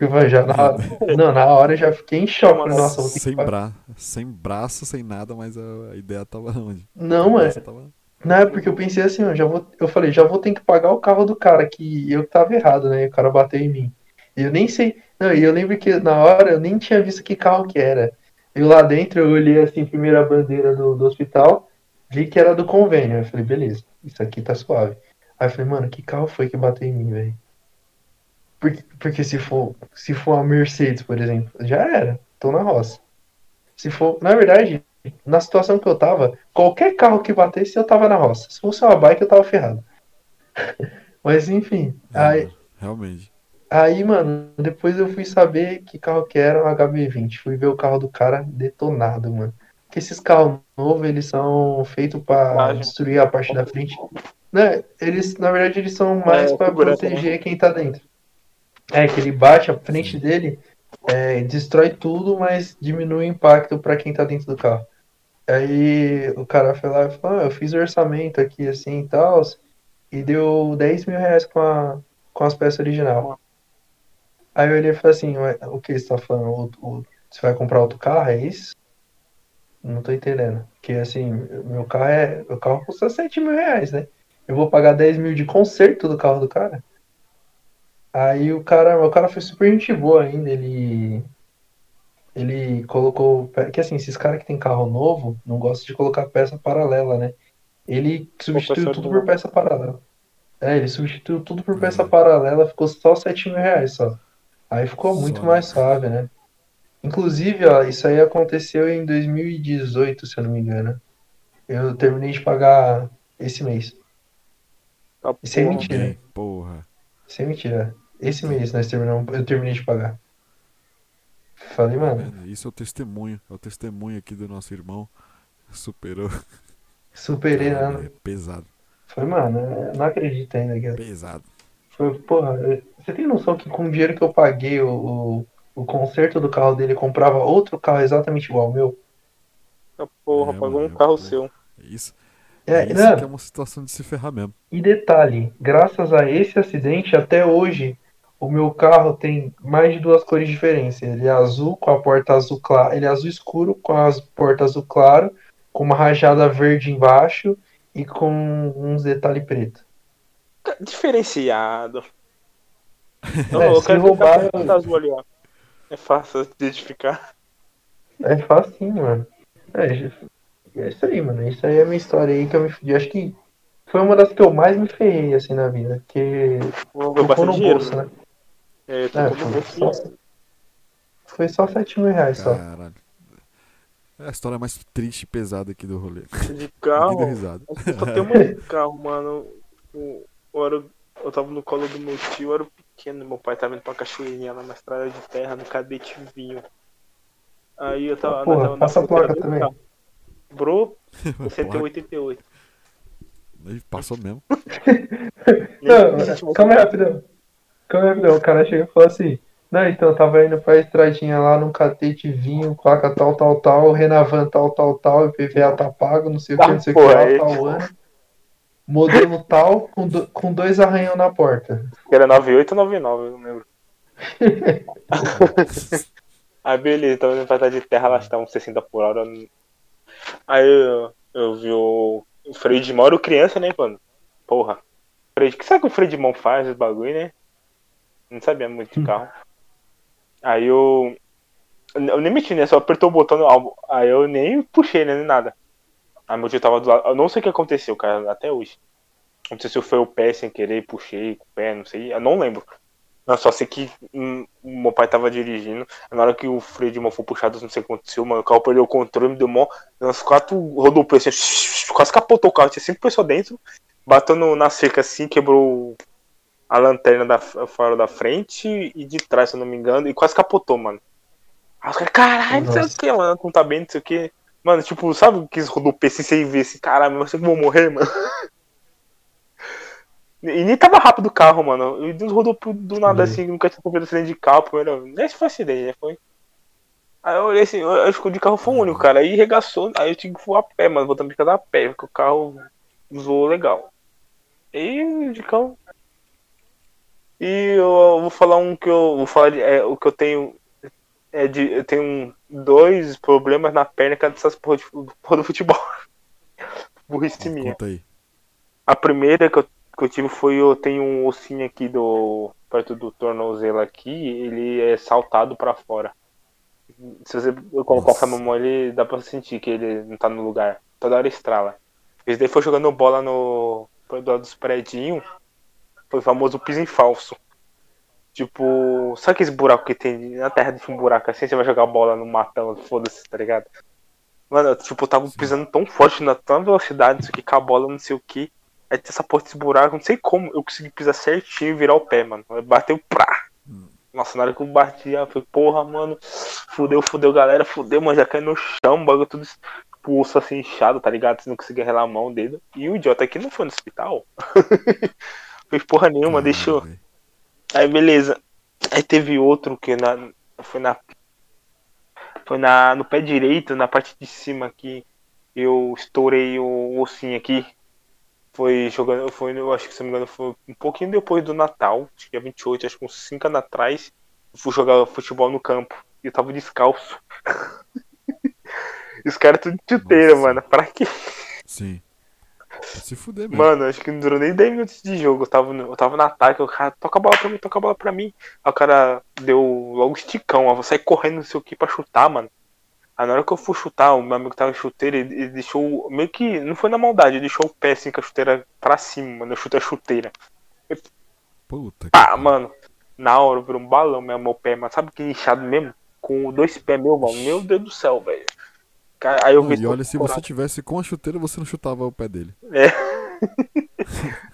Eu já na hora, não, na hora eu já fiquei em choque. Falei, Nossa, sem, bra... sem braço, sem nada, mas a, ideia tava onde? Não, é. Tava... Não, é porque eu pensei assim, eu já vou, eu falei, já vou ter que pagar o carro do cara, que eu tava errado, né? O cara bateu em mim. E eu nem sei. Não, e eu lembro que na hora eu nem tinha visto que carro que era. Eu lá dentro eu olhei assim, primeiro a bandeira do, do hospital, vi que era do convênio. Eu falei, beleza, isso aqui tá suave. Aí eu falei, mano, que carro foi que bateu em mim, velho? Porque, porque se for se for a Mercedes, por exemplo, já era, tô na roça. Se for, na verdade, na situação que eu tava, qualquer carro que batesse, eu tava na roça. Se fosse uma bike, eu tava ferrado. Mas enfim. É, aí, realmente. Aí, mano, depois eu fui saber que carro que era um HB20. Fui ver o carro do cara detonado, mano. Porque esses carros novos, eles são feitos para destruir a parte da frente. Né? Eles, na verdade, eles são mais é, para proteger quem tá dentro. É, que ele bate a frente dele, é, destrói tudo, mas diminui o impacto para quem tá dentro do carro. Aí o cara foi lá e falou, ah, eu fiz o orçamento aqui assim e tal, e deu 10 mil reais com, a, com as peças original. Aí eu olhei e falei assim, o que você tá falando? O, o, você vai comprar outro carro, é isso? Não tô entendendo. Porque assim, meu carro é. O carro custa 7 mil reais, né? Eu vou pagar 10 mil de conserto do carro do cara. Aí o cara, o cara foi super gente boa ainda, ele ele colocou, que assim, esses caras que tem carro novo não gostam de colocar peça paralela, né? Ele substituiu tudo por peça paralela. É, ele substituiu tudo por peça uhum. paralela, ficou só 7 mil reais só. Aí ficou muito só. mais suave, né? Inclusive, ó, isso aí aconteceu em 2018, se eu não me engano. Eu terminei de pagar esse mês. Ah, isso é mentira. Porra. Isso é mentira. Esse mês nós terminamos, eu terminei de pagar. Falei, mano. Isso é o testemunho. É o testemunho aqui do nosso irmão. Superou. Superei, né? É pesado. Foi, mano, não acredito ainda. Que... Pesado. Foi, porra, você tem noção que com o dinheiro que eu paguei o, o, o conserto do carro dele comprava outro carro exatamente igual ao meu? Ah, porra, é, pagou mano, um carro seu. Isso. É, isso não. é uma situação de se ferrar mesmo. E detalhe, graças a esse acidente, até hoje, o meu carro tem mais de duas cores diferentes. Ele é azul com a porta azul claro, ele é azul escuro com as portas azul claro, com uma rajada verde embaixo e com uns detalhes preto. Diferenciado. Não, é, eu quero roubar, eu... azul ali, ó. É fácil de identificar. É fácil, mano. É, é isso aí, mano. Isso aí é a minha história aí que eu me fudi. Acho que foi uma das que eu mais me ferrei, assim, na vida. Porque foi no dinheiro, bolso, né? É, é foi, só, foi só 7 mil reais só. Caralho. É a história mais triste e pesada aqui do rolê. De carro. Só tem uma de carro, mano. Eu, eu, era, eu tava no colo do meu tio, eu era pequeno, meu pai tava indo pra cachoeirinha lá na estrada de terra, no cadete vinho. Aí eu tava. Porra, tava passa a placa também. Carro. Bro, 188. Ele passou mesmo. Não, calma aí, rapidão. O cara chega e fala assim. Não, então eu tava indo pra estradinha lá num catete vinho, placa tal, tal, tal, Renavan tal, tal, tal, IPVA tá pago, não sei o que, não sei o que, lá, tal ano. Modelo tal, com, do, com dois arranhão na porta. Era 98 ou 99, eu não lembro. Aí beleza, tava indo pra estar de terra, lá estavam 60 por hora. Aí eu, eu vi o, o freio de mão, era criança, né, mano? Porra. Freio, que sabe que o freio de mão faz esse bagulho, né? Não sabia muito de carro. Aí eu. Eu nem meti, né? Só apertou o botão. Aí eu nem puxei, né? Nem nada. Aí meu tio tava do lado. Eu não sei o que aconteceu, cara, até hoje. Não sei se foi o pé sem querer, puxei com o pé, não sei. Eu não lembro. Eu só sei que hum, meu pai tava dirigindo. Na hora que o freio de mão foi puxado, não sei o que aconteceu, mano. O carro perdeu o controle, me deu mó. Uns quatro rodopeios assim, quase capotou o carro. Tinha cinco pessoas dentro. Bateu no, na cerca assim, quebrou a lanterna da fora da frente e de trás, se eu não me engano, e quase capotou, mano. Aí os caras, caralho, não sei o que, mano, não tá bem, não sei o que. Mano, tipo, sabe que rodopê assim, você vê assim, caralho, eu sei que vou morrer, mano. E nem tava rápido o carro, mano. E rodou do nada assim, nunca tinha comido acidente de carro, primeiro. Nem se foi acidente, né? Foi. Aí eu olhei assim, eu escolhi o carro foi o único, cara. Aí regaçou, aí eu tinha que voar a pé, mano. Voltando pra casa a pé, porque o carro zoou legal. E de carro e eu vou falar um que eu vou falar de, é, o que eu tenho é de eu tenho dois problemas na perna que é dessas porra, de, porra do futebol. Burrice minha. A primeira que eu, que eu tive foi eu tenho um ossinho aqui do perto do tornozelo aqui, ele é saltado para fora. Se você colocar a mão ele dá pra sentir que ele não tá no lugar. Toda hora estrala. Esse daí foi jogando bola no do lado dos predinhos foi o famoso piso em falso. Tipo, sabe aquele buraco que tem na terra de um buraco assim, você vai jogar a bola no matão, foda-se, tá ligado? Mano, tipo, eu tava pisando tão forte na tão velocidade, não sei o que, com a bola, não sei o que. Aí tem essa porra desse buraco, não sei como eu consegui pisar certinho e virar o pé, mano. Bateu pra. Nossa, na hora que eu bati, eu falei, porra, mano, fudeu, fudeu, galera, fudeu, mano, já caiu no chão, bagulho tudo pulso assim inchado, tá ligado? Você não conseguia relar a mão, o dedo. E o idiota aqui não foi no hospital. Fez porra nenhuma, ah, deixou. Aí beleza. Aí teve outro que na, foi na. Foi na, no pé direito, na parte de cima aqui. Eu estourei o ossinho aqui. Foi jogando. Foi, eu acho que se não me engano, foi um pouquinho depois do Natal. Acho que é 28, acho que uns 5 anos atrás. Eu fui jogar futebol no campo. E eu tava descalço. Os caras tudo chuteiro, mano. Pra quê? Sim. Se fuder mesmo. Mano, acho que não durou nem 10 minutos de jogo. Eu tava, no, eu tava no ataque, o cara toca a bola pra mim, toca a bola pra mim. Aí o cara deu logo esticão, ó. Vou sair correndo não sei o que pra chutar, mano. Aí na hora que eu fui chutar, o meu amigo tava em chuteira, ele, ele deixou. Meio que. Não foi na maldade, ele deixou o pé assim com a chuteira pra cima, mano. Eu chutei a chuteira. Puta que pariu. mano. Na hora virou um balão mesmo, meu pé, mas sabe que inchado mesmo? Com dois pés, meu, mano. Meu Deus do céu, velho. Aí eu Não, e olha, se você tivesse com a chuteira, você não chutava o pé dele.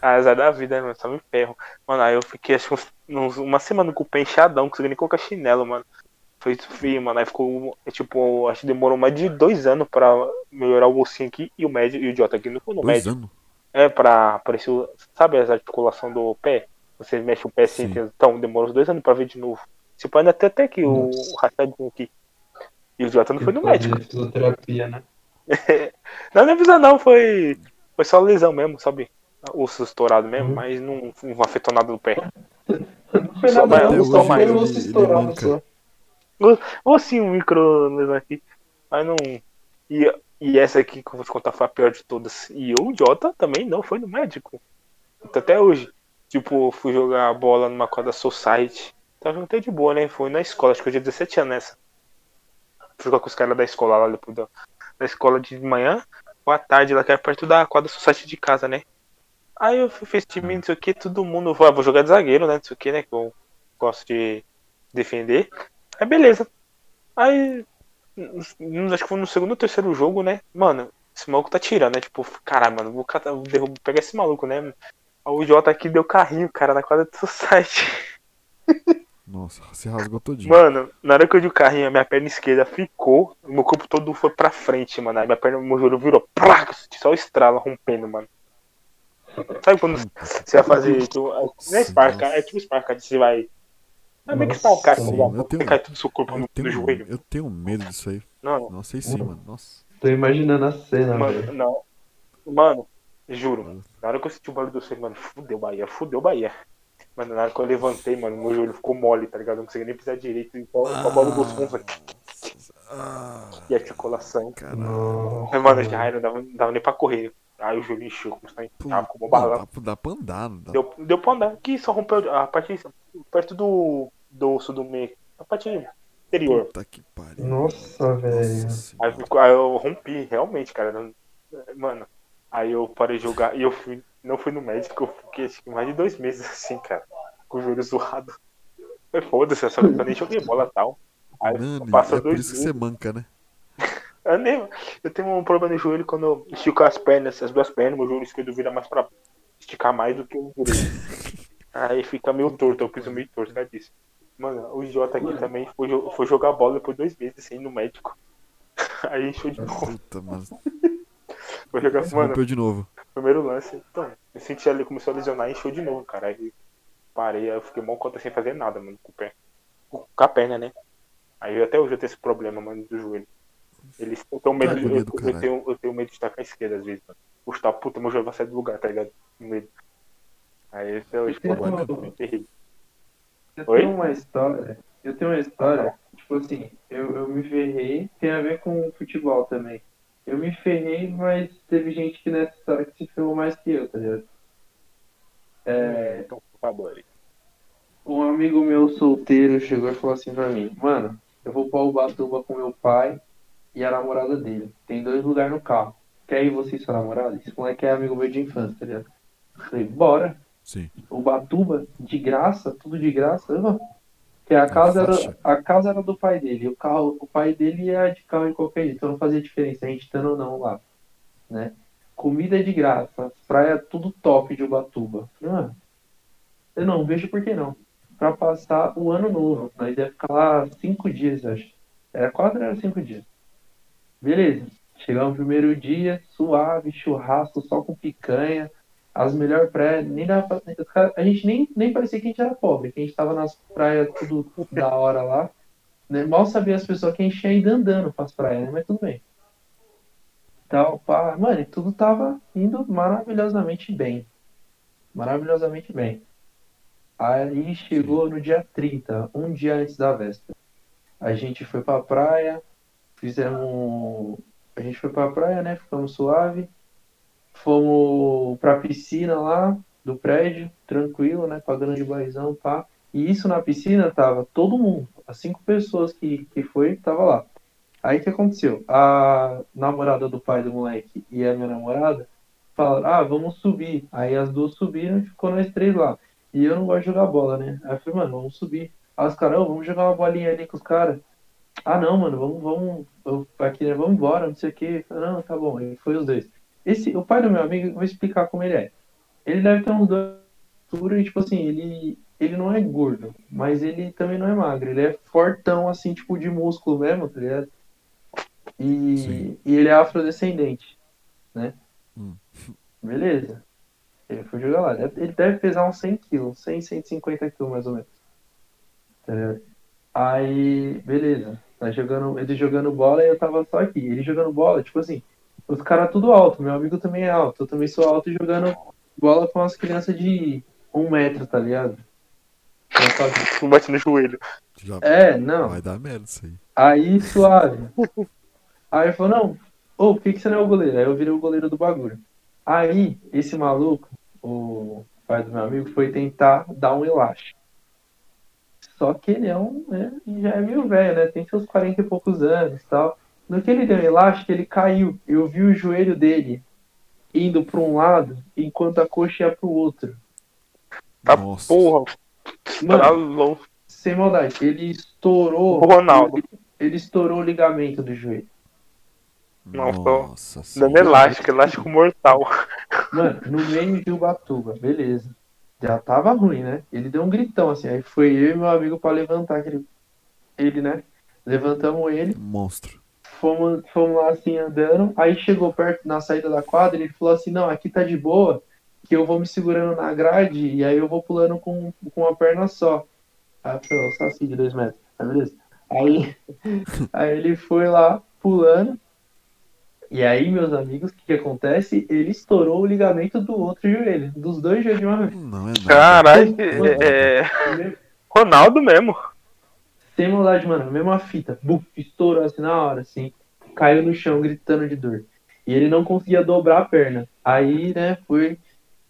Ah, azar da vida, né, mano? Só me ferro. Mano, aí eu fiquei acho uma semana com o pé inchadão, não consegui nem colocar chinelo, mano. Foi feio, mano. Aí ficou, é, tipo, acho que demorou mais de dois anos pra melhorar o ossinho aqui e o médio e o idiota aqui. Não foi no Dois médio. anos? É, pra aparecer, o- sabe as articulações do pé? Você mexe o pé assim, então demorou uns dois anos pra ver de novo. Tipo, ainda até até que o rachadinho aqui. E o idiota não foi no médico. Fisioterapia, né? Não, não avisa não, foi. Foi só lesão mesmo, sabe? Osso estourado mesmo, Uhum. mas não, não afetou nada no pé. Não foi Só nada, mais- não, só mais. osso estourado só. Ou assim, um micro lesão aqui. Mas não. E, e essa aqui que eu vou te contar foi a pior de todas. E o idiota também não foi no médico. Até hoje. Tipo, fui jogar bola numa quadra Society. Tava jogando até de boa, né? Foi na escola, acho que eu tinha 17 anos nessa. Jogar com os caras da escola lá depois da, da escola de manhã ou à tarde, lá que era perto da quadra Society de casa, né? Aí eu fiz time, não sei o que, todo mundo. Ah, vou jogar de zagueiro, né? Não sei o que, né? Que eu gosto de defender. Aí beleza. Aí. Acho que foi no segundo ou terceiro jogo, né? Mano, esse maluco tá tirando, né? Tipo, caralho, mano, vou, catar, vou pegar esse maluco, né? O Jota aqui deu carrinho, cara, na quadra do Society. Nossa, se rasgou todinho. Mano, na hora que eu dei o carrinho, a minha perna esquerda ficou, meu corpo todo foi pra frente, mano. Aí minha perna, meu joelho virou, plá, só o estrala rompendo, mano. Sabe quando você vai fazer. Tu, não é Spark, é tipo Spark, você vai. É meio que Spark, tá ligado? eu tenho- Você cai todo o seu corpo Eu no, no tenho, joelho. eu tenho medo disso aí. Não, Nossa, aí sim, mano. Nossa. Tô imaginando a cena, mano, velho. não. Mano, juro. Na hora que eu senti o barulho do sangue, mano, fudeu Bahia, fudeu Bahia. Mano, na hora que eu levantei, mano, meu joelho ficou mole, tá ligado? Eu não consegui nem pisar direito. Então, com a bola do som, velho, Ah, e articulação. caralho. Mas, mano, já era, não dava, não dava nem pra correr. Aí o joelho encheu, começou a Pô, tava como um não, balão. dá, pra- dá pra andar, não dá. Deu, deu pra andar. Aqui só rompeu a parte perto do, do osso do meio. A parte interior. Puta que pariu. Nossa, velho. Aí, aí eu rompi, realmente, cara. Mano, aí eu parei de jogar e eu fui, não fui no médico, eu fiquei acho que mais de dois meses assim, cara. Com o joelho zoado. Foi foda-se, eu só eu nem joguei bola e tal. Aí Nani, passou é por dois isso que meses. você manca, né? Eu, nem, eu tenho um problema no joelho quando eu estico as pernas, as duas pernas, meu joelho esquerdo vira mais pra esticar mais do que o direito. Aí fica meio torto, eu piso meio torto, cara disso. Mano, o Jota aqui também foi, foi jogar bola depois de dois meses sem ir no médico. Aí encheu de novo. Puta, mano. Foi jogar, mano, de novo. Primeiro lance. Então, eu senti ali, começou a lesionar e encheu de novo, cara. Aí parei, aí eu fiquei mal conta sem fazer nada, mano, com o pé. Com a perna, né? Aí até hoje eu tenho esse problema, mano, do joelho. Eles, eu tenho medo, agonia eu, eu caralho. tenho, eu tenho medo de estar com a esquerda às vezes, mano. Puxa, puta, meu joelho vai sair do lugar, tá ligado? Com medo. Aí até hoje, pô, Eu mano, tenho-. Eu Oi? tenho uma história. Eu tenho uma história, tipo assim, eu, eu me ferrei, tem a ver com futebol também. Eu me ferrei, mas teve gente que nessa história que se ferrou mais que eu, tá ligado? É, Então, por favor. um amigo meu solteiro chegou e falou assim pra mim, mano, eu vou pra Ubatuba com meu pai e a namorada dele. Tem dois lugares no carro. Quer ir você e sua namorada? Esse moleque é amigo meu de infância, tá ligado? Eu falei, bora. Sim. Ubatuba, de graça, tudo de graça. Eu. Porque a casa, era, a casa era do pai dele. O, carro, o pai dele ia de carro de qualquer jeito. Então não fazia diferença a gente estando ou não lá. Né? Comida de graça. Praia tudo top de Ubatuba. Mano, eu não vejo por que não. Pra passar o ano novo. Nós ia ficar lá cinco dias, acho. Era quatro, era cinco dias. Beleza. Chegamos no primeiro dia, suave, churrasco, só com picanha. As melhores praias, nem dava pra, A gente nem, nem parecia que a gente era pobre, que a gente tava nas praias tudo da hora lá. Né? Mal sabia as pessoas que a gente ido andando pras praias, né? Mas tudo bem. Então, pá, mano, tudo tava indo maravilhosamente bem. Maravilhosamente bem. Aí chegou no dia 30, um dia antes da véspera. A gente foi pra praia, fizemos. A gente foi pra praia, né? Ficamos suave. Fomos pra piscina lá do prédio, tranquilo, né? Pagando de baizão, pá. E isso na piscina tava todo mundo. As cinco pessoas que, que foi, tava lá. Aí que aconteceu? A namorada do pai do moleque e a minha namorada falaram, ah, vamos subir. Aí as duas subiram e ficou nós três lá. E eu não gosto de jogar bola, né? Aí eu falei, mano, vamos subir. Aí os caras, oh, vamos jogar uma bolinha ali com os caras. Ah, não, mano, vamos, vamos, aqui, né, vamos embora, não sei o que. Não, tá bom. Aí foi os dois. Esse, o pai do meu amigo, vou explicar como ele é. Ele deve ter uns dois e, tipo assim, ele, ele não é gordo, mas ele também não é magro. Ele é fortão, assim, tipo, de músculo mesmo, tá ligado? E, e ele é afrodescendente, né? Hum. Beleza. Ele foi jogar lá. Ele deve pesar uns 100 quilos, 100, 150 quilos mais ou menos. Tá Aí, beleza. Tá jogando, ele jogando bola e eu tava só aqui. Ele jogando bola, tipo assim, os caras tudo alto. Meu amigo também é alto. Eu também sou alto jogando bola com as crianças de um metro, tá ligado? Não bate no joelho. Já é, não. Vai dar merda isso aí. Aí, suave. Aí ele falou, não, ô, por que, que você não é o goleiro? Aí eu virei o goleiro do bagulho. Aí, esse maluco, o pai do meu amigo, foi tentar dar um elástico. Só que ele é um, né, já é meio velho, né? Tem seus 40 e poucos anos e tal. No que ele deu elástico, ele caiu. Eu vi o joelho dele indo para um lado, enquanto a coxa ia para o outro. Tá Nossa. porra. Mano, tá sem maldade, ele estourou. O Ronaldo. Ele, ele estourou o ligamento do joelho. Nossa, dando elástico, elástico mortal. Mano, no meio de Ubatuba, beleza. Já tava ruim, né? Ele deu um gritão assim, aí foi eu e meu amigo pra levantar aquele. Ele, né? Levantamos ele. Monstro. Fomos, fomos lá assim andando. Aí chegou perto na saída da quadra, ele falou assim: Não, aqui tá de boa, que eu vou me segurando na grade e aí eu vou pulando com, com uma perna só. Aí eu falei: Só assim de dois metros. Aí, beleza. Aí, aí ele foi lá pulando. E aí, meus amigos, o que, que, acontece? Ele estourou o ligamento do outro joelho, dos dois joelhos de uma vez. Não é Caralho, é... é... Ronaldo mesmo. Sem maldade, mano, mesma fita. Buf, estourou assim na hora, assim. Caiu no chão gritando de dor. E ele não conseguia dobrar a perna. Aí, né, foi,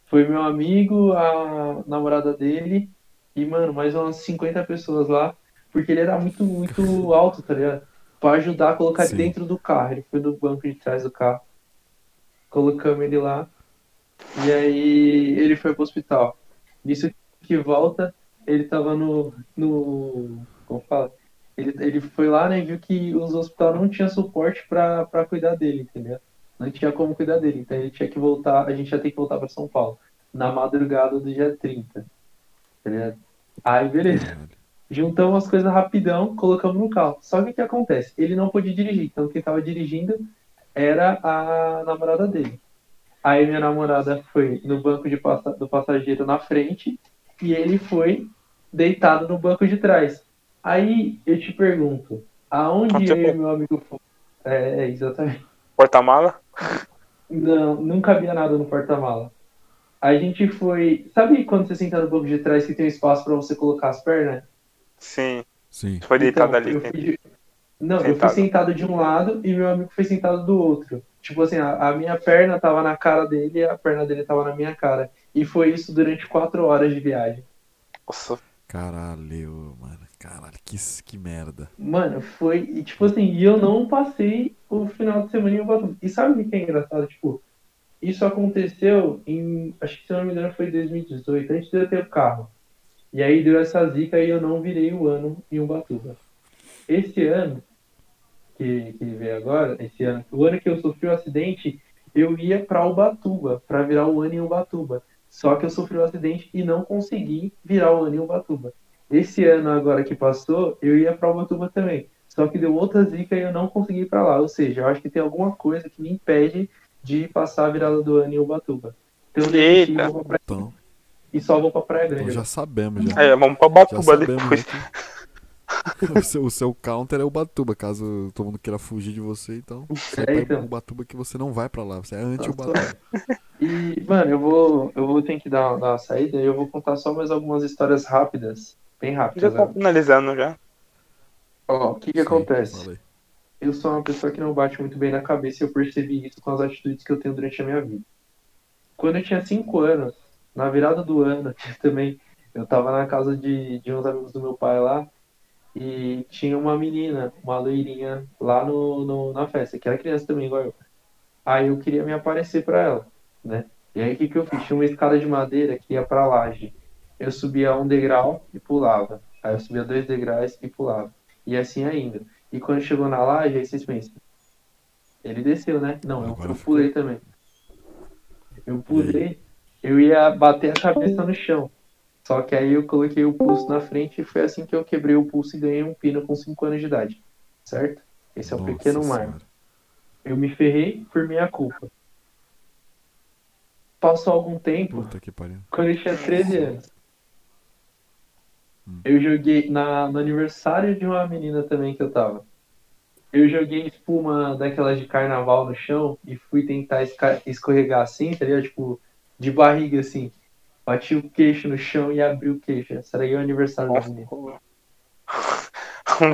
foi meu amigo, a namorada dele e, mano, mais umas 50 pessoas lá. Porque ele era muito, muito alto, tá ligado? para ajudar a colocar Sim. dentro do carro. Ele foi do banco de trás do carro. Colocamos ele lá. E aí ele foi pro hospital. Nisso que volta, ele tava no. no como fala? Ele, ele foi lá né, e viu que os hospitais não tinham suporte para cuidar dele, entendeu? Não tinha como cuidar dele. Então ele tinha que voltar, a gente ia ter que voltar para São Paulo. Na madrugada do dia 30. Tá Aí beleza juntamos as coisas rapidão, colocamos no carro. Só que o que acontece? Ele não podia dirigir, então quem estava dirigindo era a namorada dele. Aí minha namorada foi no banco de passa do passageiro na frente e ele foi deitado no banco de trás. Aí eu te pergunto, aonde eu e meu amigo fomos? É, é, exatamente. Porta-mala? Não, não cabia nada no porta-mala. A gente foi. Sabe quando você senta no banco de trás que tem espaço para você colocar as pernas? Sim. Sim. Foi deitado então, ali. Eu fui... Não, sentado. eu fui sentado de um lado e meu amigo foi sentado do outro. Tipo assim, a, a, minha perna tava na cara dele e a perna dele tava na minha cara. E foi isso durante quatro horas de viagem. Nossa. Caralho, mano. Caralho, que, que merda. Mano, foi. E, tipo assim, e eu não passei o final de semana em Ubatuba. E sabe o que é engraçado? Tipo, isso aconteceu em. Acho que se não me engano foi em 2018, antes de eu ter o carro. E aí deu essa zica e eu não virei o ano em Ubatuba. Esse ano, que, que veio agora, esse ano, o ano que eu sofri o um acidente, eu ia para Ubatuba, para virar o ano em Ubatuba. Só que eu sofri o um acidente e não consegui virar o ano em Ubatuba. Esse ano agora que passou, eu ia para Ubatuba também. Só que deu outra zica e eu não consegui ir para lá. Ou seja, eu acho que tem alguma coisa que me impede de passar a virada do ano em Ubatuba. Então, eu decidi, pra... então e só vou pra Praia Grande. já sabemos, já. É, vamos pra Batuba depois. o, seu, o seu counter é o Batuba, caso todo mundo queira fugir de você, então você é, então. o Batuba que você não vai pra lá, você é anti o Batuba. E, mano, eu vou, eu vou ter que dar, dar uma saída e eu vou contar só mais algumas histórias rápidas, bem rápidas. Já tá finalizando já. Ó, o que que Sim, acontece? Falei. Eu sou uma pessoa que não bate muito bem na cabeça e eu percebi isso com as atitudes que eu tenho durante a minha vida. quando eu tinha 5 anos, na virada do ano, também, eu tava na casa de, de uns amigos do meu pai lá, e tinha uma menina, uma loirinha, lá no, no, na festa, que era criança também, igual eu. Aí eu queria me aparecer pra ela, né? E aí o que, que eu fiz? Tinha uma escada de madeira que ia pra laje. Eu subia um degrau e pulava. Aí eu subia dois degraus e pulava. E assim ainda. E quando chegou na laje, aí vocês pensam. Ele desceu, né? Não, eu, eu pulei também. Eu pulei, eu ia bater a cabeça no chão. Só que aí eu coloquei o pulso na frente e foi assim que eu quebrei o pulso e ganhei um pino com 5 anos de idade. Certo? Esse é um Nossa pequeno marco. Eu me ferrei por minha culpa. Passou algum tempo, quando eu tinha 13 anos. Eu joguei na, no aniversário de uma menina também que eu tava. Eu joguei espuma daquelas de carnaval no chão e fui tentar escorregar assim, tá ligado? Tipo, de barriga assim. Bati o queixo no chão e abri o queixo. Esse era aí o aniversário da menina.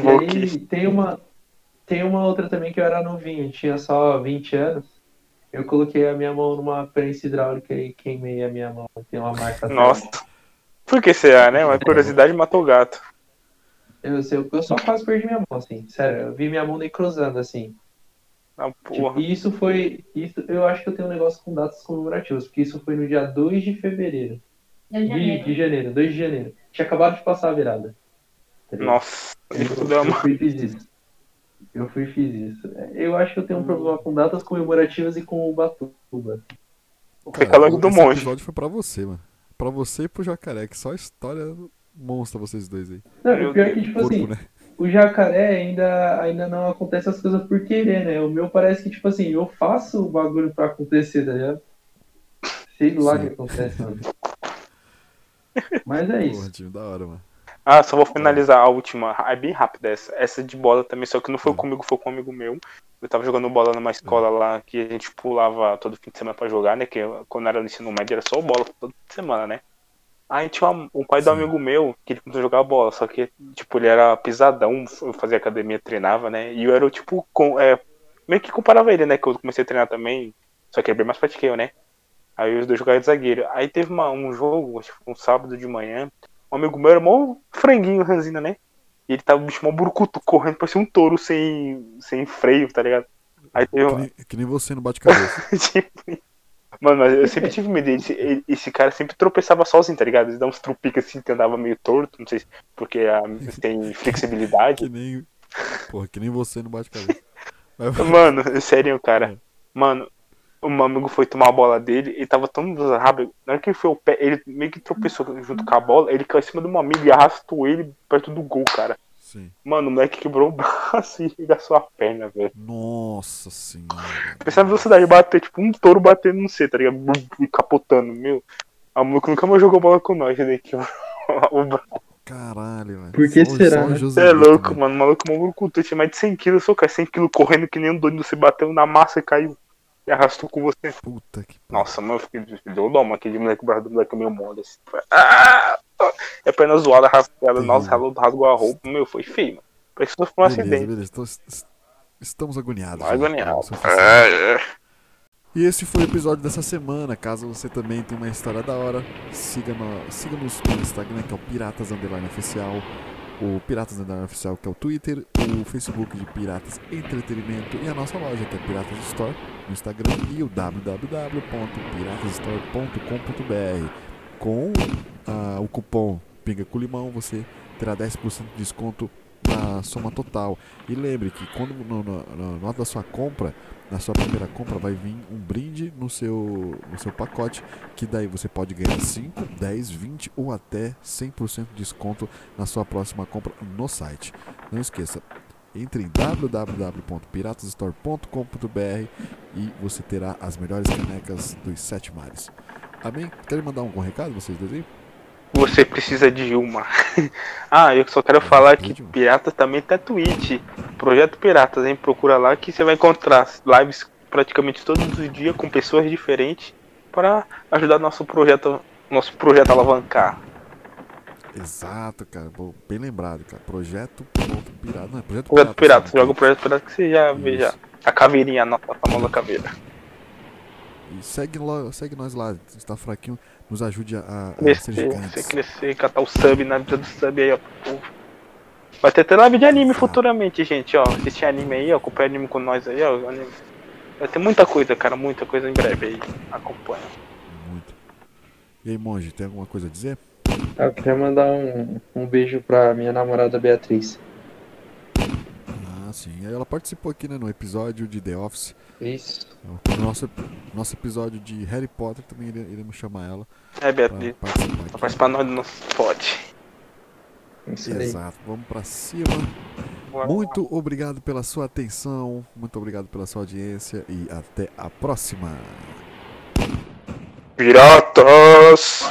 e aí tem uma, tem uma outra também que eu era novinho, tinha só 20 anos. Eu coloquei a minha mão numa prensa hidráulica e queimei a minha mão. Tem uma marca. Nossa. Por que será, né? Uma curiosidade matou o gato. Eu, eu, eu só quase perdi minha mão, assim. Sério, eu vi minha mão necrosando, assim. Ah, tipo, e isso foi. Isso, eu acho que eu tenho um negócio com datas comemorativas, porque isso foi no dia 2 de fevereiro. De janeiro. De, de janeiro, 2 de janeiro. Tinha acabado de passar a virada. Tá Nossa, eu, eu, eu fui e fiz isso. Eu fui e fiz isso. Eu acho que eu tenho um problema com datas comemorativas e com o Batuba. Fica longe do monge. O episódio foi pra você, mano. Pra você e pro Jacaré, que só história monstra vocês dois aí. Não, o pior é que, tipo Corpo, assim, né? o jacaré ainda, ainda não acontece as coisas por querer, né? O meu parece que, tipo assim, eu faço o bagulho pra acontecer, tá ligado? Sei lá o que acontece, mano. Mas é isso. Porra, time, da hora, mano. Ah, só vou finalizar a última. É bem rápida essa. Essa de bola também, só que não foi hum. comigo, foi com um amigo meu. Eu tava jogando bola numa escola hum. lá que a gente pulava todo fim de semana pra jogar, né? Que quando era no ensino médio era só bola de semana, né? Aí tinha uma, um pai Sim. do amigo meu que ele começou a jogar bola, só que, tipo, ele era pisadão, fazia academia, treinava, né? E eu era, tipo, com, é, meio que comparava ele, né? Que eu comecei a treinar também, só que é bem mais forte que eu, né? Aí os dois jogaram de zagueiro. Aí teve uma, um jogo, um sábado de manhã, um amigo meu era mó franguinho, ranzina, né? E ele tava, bicho, mó burucuto, correndo, parecia um touro sem, sem freio, tá ligado? Aí teve que, nem, que nem você no bate-cabeça. tipo, Mano, mas eu sempre tive medo dele. Esse, esse, cara sempre tropeçava sozinho, tá ligado? Ele dava uns trupicas assim que andava meio torto, não sei se porque a, tem flexibilidade. que nem. Porra, que nem você no bate-cabeça. Mano, sério, cara. É. Mano, o meu amigo foi tomar a bola dele, ele tava tão rápido. Na hora que ele foi o pé, ele meio que tropeçou junto com a bola, ele caiu em cima de um amigo e arrastou ele perto do gol, cara. Sim. Mano, o moleque quebrou o braço e gastou a perna, velho. Nossa senhora. Pensa a velocidade bater, tipo, um touro batendo no C, tá ligado? E capotando, meu. A maluco nunca mais jogou bola com nós, né? Que o braço. Caralho, velho. Por que só, será? Você é louco, né? mano. O maluco maluco tinha mais de 100kg, só cara, 100kg correndo que nem um doido, você bateu na massa e caiu. E arrastou com você. Puta que Nossa, mano, eu fiquei. Deu dó, mano. Aquele moleque, o braço do moleque é meio mole assim. Ah! É perna zoada, rasgada, nossa, rasgou a roupa, meu, foi feio, mano. Parece que foi um acidente. Beleza, Tô, estamos agoniados. Agoniados. É, é. E esse foi o episódio dessa semana. Caso você também tenha uma história da hora, siga-nos siga no Instagram, que é o Piratas Underline Oficial. O Piratas Underline Oficial, que é o Twitter. O Facebook de Piratas Entretenimento. E a nossa loja, que é Piratas Store, no Instagram. E o www.piratasstore.com.br. Com uh, o cupom Pinga com Limão, você terá 10% de desconto na soma total. E lembre que quando no, no, no, no da sua compra, na sua primeira compra, vai vir um brinde no seu, no seu pacote, que daí você pode ganhar 5, 10, 20 ou até 100% de desconto na sua próxima compra no site. Não esqueça, entre em www.piratasstore.com.br e você terá as melhores canecas dos sete mares. Amém? Querem mandar algum recado vocês dois aí? Você precisa de uma. ah, eu só quero falar que Pirata também tá Twitch. Projeto Piratas, hein? Procura lá que você vai encontrar lives praticamente todos os dias com pessoas diferentes para ajudar nosso projeto, nosso projeto a alavancar. Exato, cara. Bem lembrado, cara. Projeto Pirata. Não, é Projeto, projeto Pirata. Joga o Projeto Pirata que você já vê já. A caveirinha, a nossa famosa caveira. E segue, segue nós lá, se tá fraquinho, nos ajude a, a crescer, ser gigantes. crescer, catar o sub na vida do sub aí, ó. Vai ter até live de anime futuramente, gente, ó. Assistir anime aí, ó. Acompanha anime com nós aí, ó. Vai ter muita coisa, cara, muita coisa em breve aí. Acompanha. Muito. E aí, Monge, tem alguma coisa a dizer? Eu queria mandar um, um beijo pra minha namorada Beatriz. Ah, sim. Ela participou aqui né, no episódio de The Office. Isso. No nosso, nosso episódio de Harry Potter também iremos chamar ela. É, Beatriz. Pra participar, pra participar nós do nosso pod. Exato. Vamos pra cima. Muito obrigado pela sua atenção, muito obrigado pela sua audiência e até a próxima. Piratas!